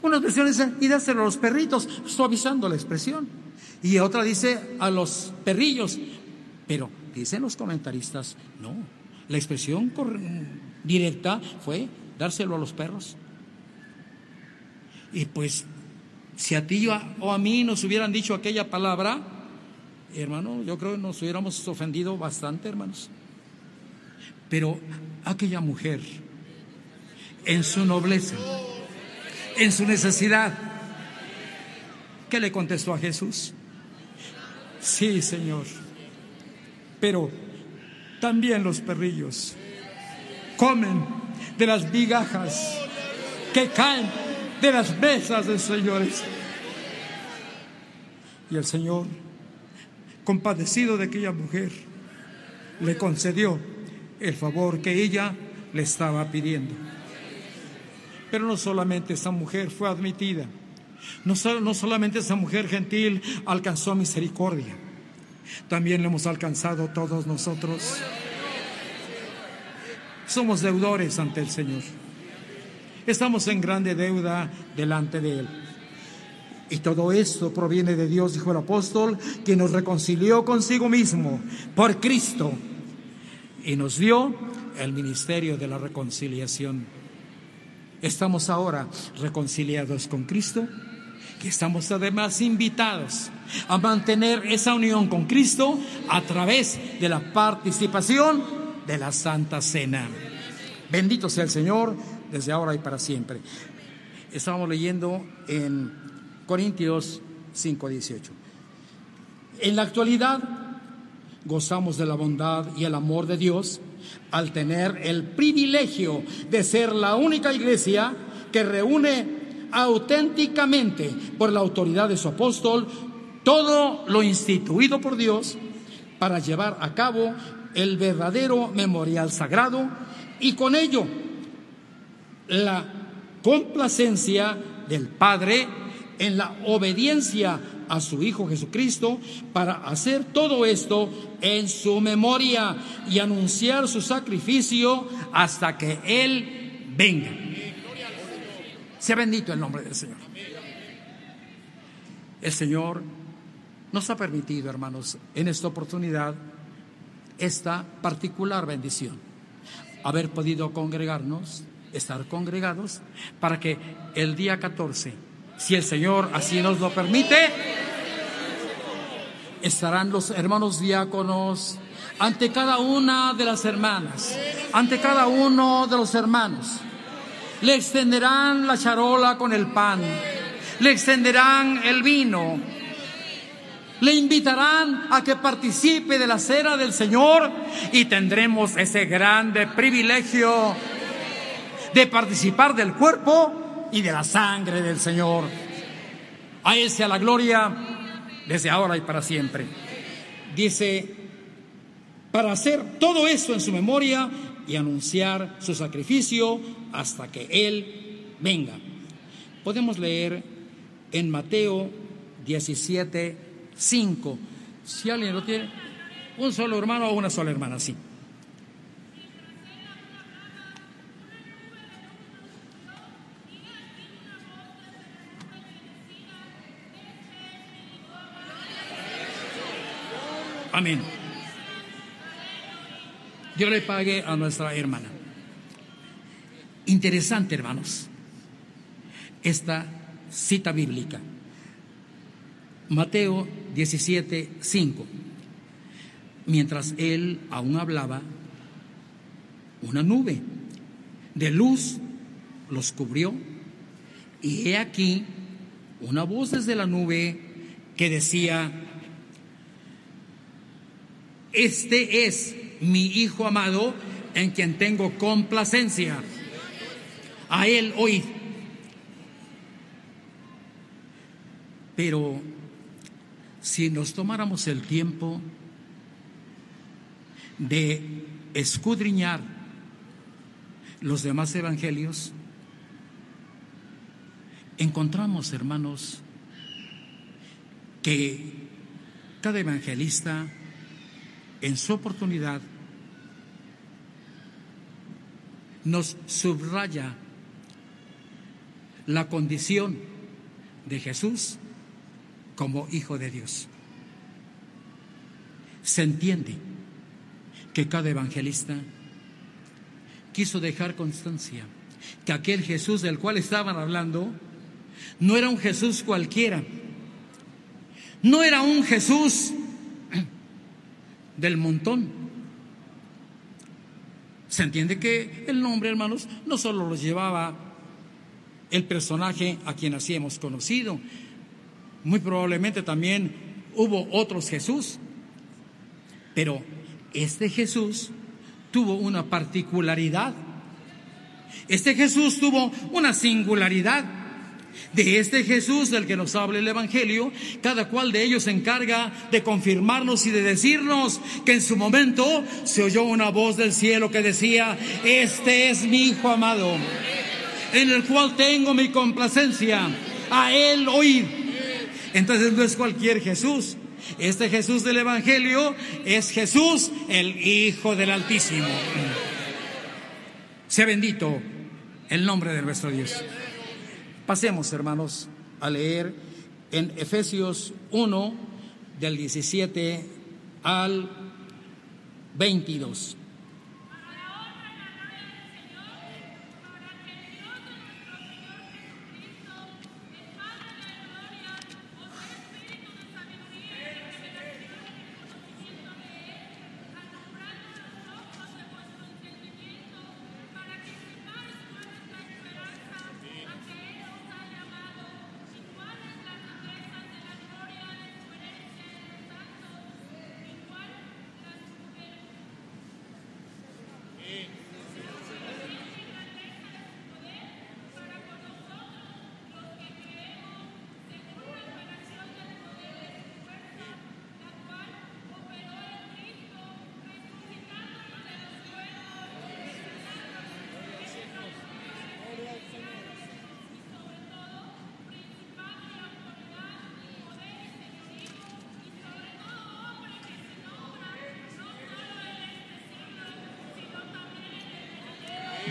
una expresión dice, y dárselo a los perritos, suavizando la expresión. Y otra dice a los perrillos, pero dicen los comentaristas, no, la expresión directa fue dárselo a los perros. Y pues, si a ti o a mí nos hubieran dicho aquella palabra, hermano, yo creo que nos hubiéramos ofendido bastante, hermanos. Pero aquella mujer, en su nobleza, en su necesidad, ¿qué le contestó a Jesús? Sí, Señor, pero también los perrillos comen de las vigajas que caen de las mesas de señores. Y el Señor, compadecido de aquella mujer, le concedió el favor que ella le estaba pidiendo. Pero no solamente esa mujer fue admitida, no, no solamente esa mujer gentil alcanzó misericordia, también lo hemos alcanzado todos nosotros. Somos deudores ante el Señor. Estamos en grande deuda delante de Él. Y todo esto proviene de Dios, dijo el apóstol, que nos reconcilió consigo mismo por Cristo y nos dio el ministerio de la reconciliación. Estamos ahora reconciliados con Cristo, que estamos además invitados a mantener esa unión con Cristo a través de la participación de la Santa Cena. Bendito sea el Señor desde ahora y para siempre. Estábamos leyendo en Corintios 5:18. En la actualidad gozamos de la bondad y el amor de Dios al tener el privilegio de ser la única iglesia que reúne auténticamente por la autoridad de su apóstol todo lo instituido por Dios para llevar a cabo el verdadero memorial sagrado y con ello la complacencia del Padre en la obediencia a su Hijo Jesucristo para hacer todo esto en su memoria y anunciar su sacrificio hasta que Él venga. Sea bendito el nombre del Señor. El Señor nos ha permitido, hermanos, en esta oportunidad, esta particular bendición. Haber podido congregarnos, estar congregados, para que el día 14, si el Señor así nos lo permite, estarán los hermanos diáconos ante cada una de las hermanas, ante cada uno de los hermanos. Le extenderán la charola con el pan, le extenderán el vino, le invitarán a que participe de la cena del Señor y tendremos ese grande privilegio de participar del cuerpo y de la sangre del Señor. A Él sea la gloria desde ahora y para siempre. Dice, para hacer todo eso en su memoria y anunciar su sacrificio hasta que Él venga. Podemos leer en Mateo 17, 5. Si alguien lo tiene, un solo hermano o una sola hermana, sí. Amén. Dios le pague a nuestra hermana. Interesante, hermanos, esta cita bíblica. Mateo 17, 5. Mientras él aún hablaba, una nube de luz los cubrió y he aquí una voz desde la nube que decía, este es mi Hijo amado en quien tengo complacencia. A él oíd. Pero si nos tomáramos el tiempo de escudriñar los demás evangelios, encontramos, hermanos, que cada evangelista en su oportunidad nos subraya la condición de Jesús como Hijo de Dios. Se entiende que cada evangelista quiso dejar constancia que aquel Jesús del cual estaban hablando no era un Jesús cualquiera, no era un Jesús del montón. Se entiende que el nombre, hermanos, no solo lo llevaba el personaje a quien así hemos conocido, muy probablemente también hubo otros Jesús, pero este Jesús tuvo una particularidad. Este Jesús tuvo una singularidad. De este Jesús del que nos habla el Evangelio, cada cual de ellos se encarga de confirmarnos y de decirnos que en su momento se oyó una voz del cielo que decía, este es mi Hijo amado, en el cual tengo mi complacencia, a él oír. Entonces no es cualquier Jesús, este Jesús del Evangelio es Jesús, el Hijo del Altísimo. Sea bendito el nombre de nuestro Dios. Pasemos, hermanos, a leer en Efesios 1, del 17 al 22.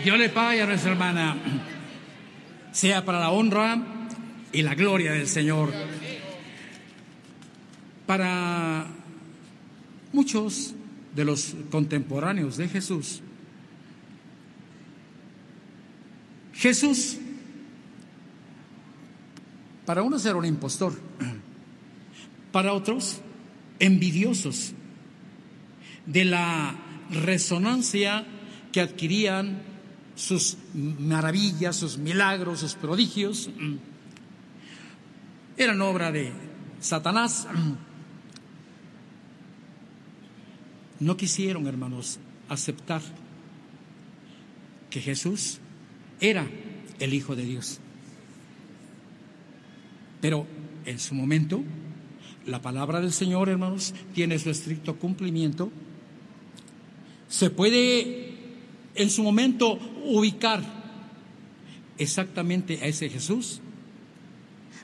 Dios le pague a nuestra hermana, sea para la honra y la gloria del Señor. Para muchos de los contemporáneos de Jesús, Jesús, para unos era un impostor, para otros envidiosos de la resonancia que adquirían sus maravillas, sus milagros, sus prodigios, eran obra de Satanás. No quisieron, hermanos, aceptar que Jesús era el Hijo de Dios. Pero en su momento, la palabra del Señor, hermanos, tiene su estricto cumplimiento. Se puede en su momento ubicar exactamente a ese Jesús,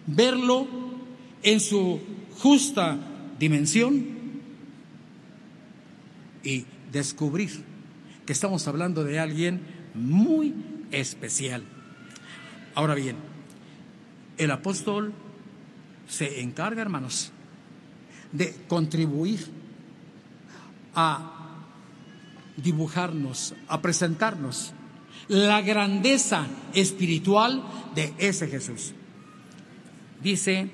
verlo en su justa dimensión y descubrir que estamos hablando de alguien muy especial. Ahora bien, el apóstol se encarga, hermanos, de contribuir a dibujarnos, a presentarnos la grandeza espiritual de ese Jesús. Dice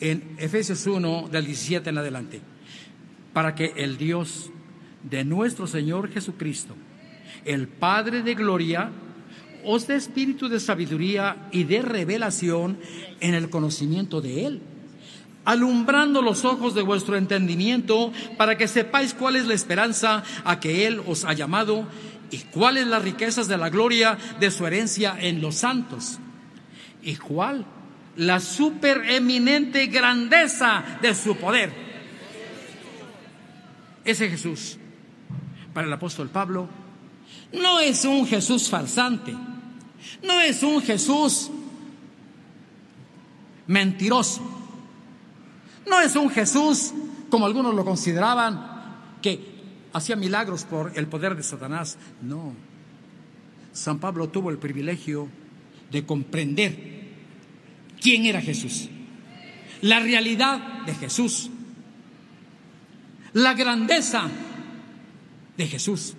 en Efesios 1 del 17 en adelante, para que el Dios de nuestro Señor Jesucristo, el Padre de Gloria, os dé espíritu de sabiduría y de revelación en el conocimiento de Él alumbrando los ojos de vuestro entendimiento, para que sepáis cuál es la esperanza a que Él os ha llamado y cuáles las riquezas de la gloria de su herencia en los santos, y cuál la supereminente grandeza de su poder. Ese Jesús para el apóstol Pablo, no es un Jesús farsante, no es un Jesús mentiroso, no es un Jesús como algunos lo consideraban, que hacía milagros por el poder de Satanás. No. San Pablo tuvo el privilegio de comprender quién era Jesús, la realidad de Jesús, la grandeza de Jesús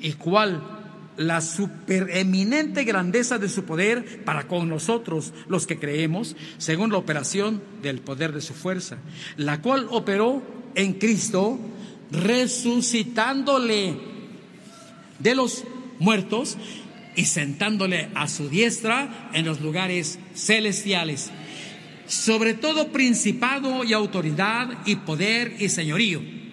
y cuál la supereminente grandeza de su poder para con nosotros los que creemos, según la operación del poder de su fuerza, la cual operó en Cristo resucitándole de los muertos y sentándole a su diestra en los lugares celestiales, sobre todo principado y autoridad y poder y señorío.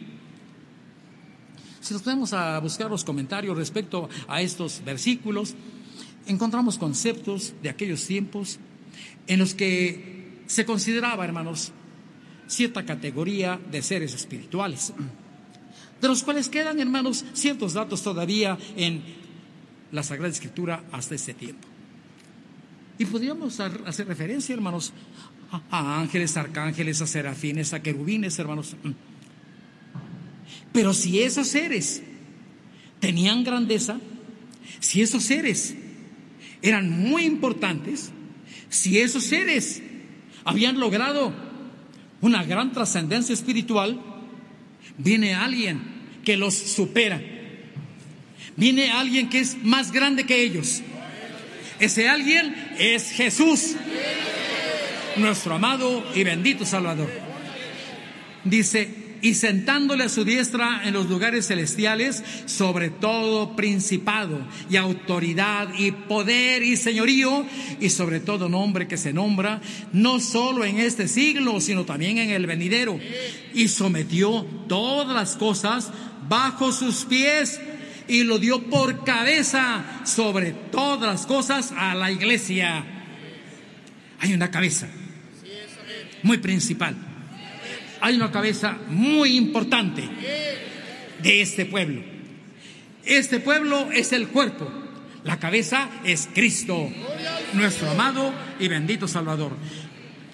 Si nos ponemos a buscar los comentarios respecto a estos versículos, encontramos conceptos de aquellos tiempos en los que se consideraba, hermanos, cierta categoría de seres espirituales de los cuales quedan, hermanos, ciertos datos todavía en la Sagrada Escritura hasta este tiempo. Y podríamos hacer referencia, hermanos, a ángeles, arcángeles, a serafines, a querubines, hermanos. Pero si esos seres tenían grandeza, si esos seres eran muy importantes, si esos seres habían logrado una gran trascendencia espiritual, viene alguien que los supera. Viene alguien que es más grande que ellos. Ese alguien es Jesús, nuestro amado y bendito Salvador. Dice, y sentándole a su diestra en los lugares celestiales, sobre todo principado y autoridad y poder y señorío, y sobre todo nombre que se nombra, no solo en este siglo, sino también en el venidero, y sometió todas las cosas bajo sus pies y lo dio por cabeza sobre todas las cosas a la iglesia. Hay una cabeza muy principal hay una cabeza muy importante de este pueblo. Este pueblo es el cuerpo, la cabeza es Cristo, nuestro amado y bendito Salvador.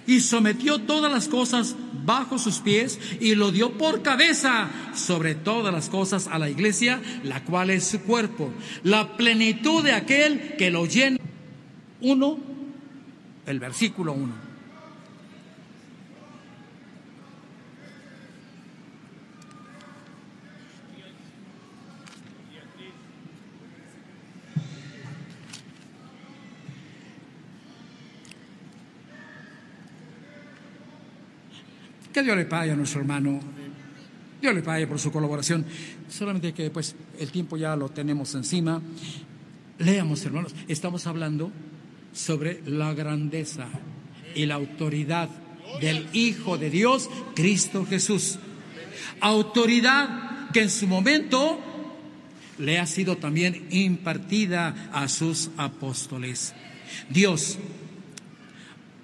Y sometió todas las cosas bajo sus pies y lo dio por cabeza sobre todas las cosas a la iglesia, la cual es su cuerpo, la plenitud de aquel que lo llena. Uno, el versículo uno. Que Dios le pague a nuestro hermano. Dios le pague por su colaboración. Solamente que pues el tiempo ya lo tenemos encima. Leamos, hermanos. Estamos hablando sobre la grandeza y la autoridad del Hijo de Dios, Cristo Jesús. Autoridad que en su momento le ha sido también impartida a sus apóstoles. Dios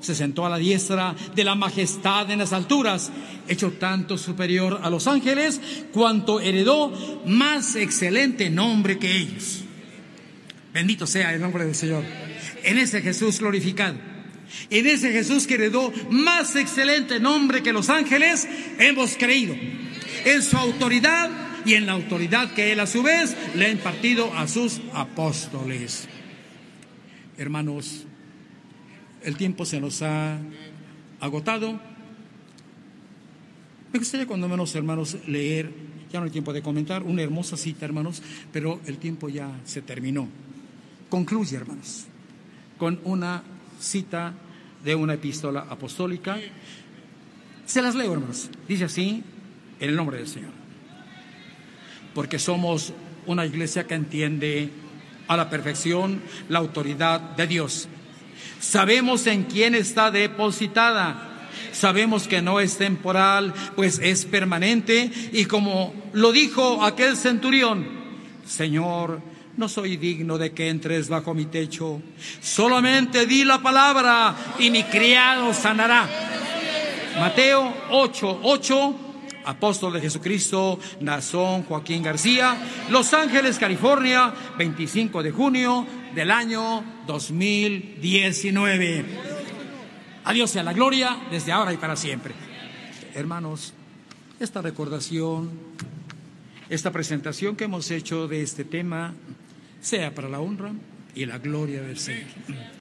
se sentó a la diestra de la majestad en las alturas, hecho tanto superior a los ángeles, cuanto heredó más excelente nombre que ellos. Bendito sea el nombre del Señor. En ese Jesús glorificado, en ese Jesús que heredó más excelente nombre que los ángeles, hemos creído en su autoridad y en la autoridad que Él a su vez le ha impartido a sus apóstoles. Hermanos, el tiempo se nos ha agotado. Me gustaría cuando menos, hermanos, leer, ya no hay tiempo de comentar, una hermosa cita, hermanos, pero el tiempo ya se terminó. Concluye, hermanos, con una cita de una epístola apostólica. Se las leo, hermanos. Dice así, en el nombre del Señor. Porque somos una iglesia que entiende a la perfección la autoridad de Dios. Sabemos en quién está depositada. Sabemos que no es temporal, pues es permanente. Y como lo dijo aquel centurión, Señor, no soy digno de que entres bajo mi techo. Solamente di la palabra y mi criado sanará. Mateo 8, 8 apóstol de Jesucristo, Nazón Joaquín García, Los Ángeles, California, 25 de junio del año 2019. Adiós sea la gloria desde ahora y para siempre. Hermanos, esta recordación, esta presentación que hemos hecho de este tema, sea para la honra y la gloria del Señor.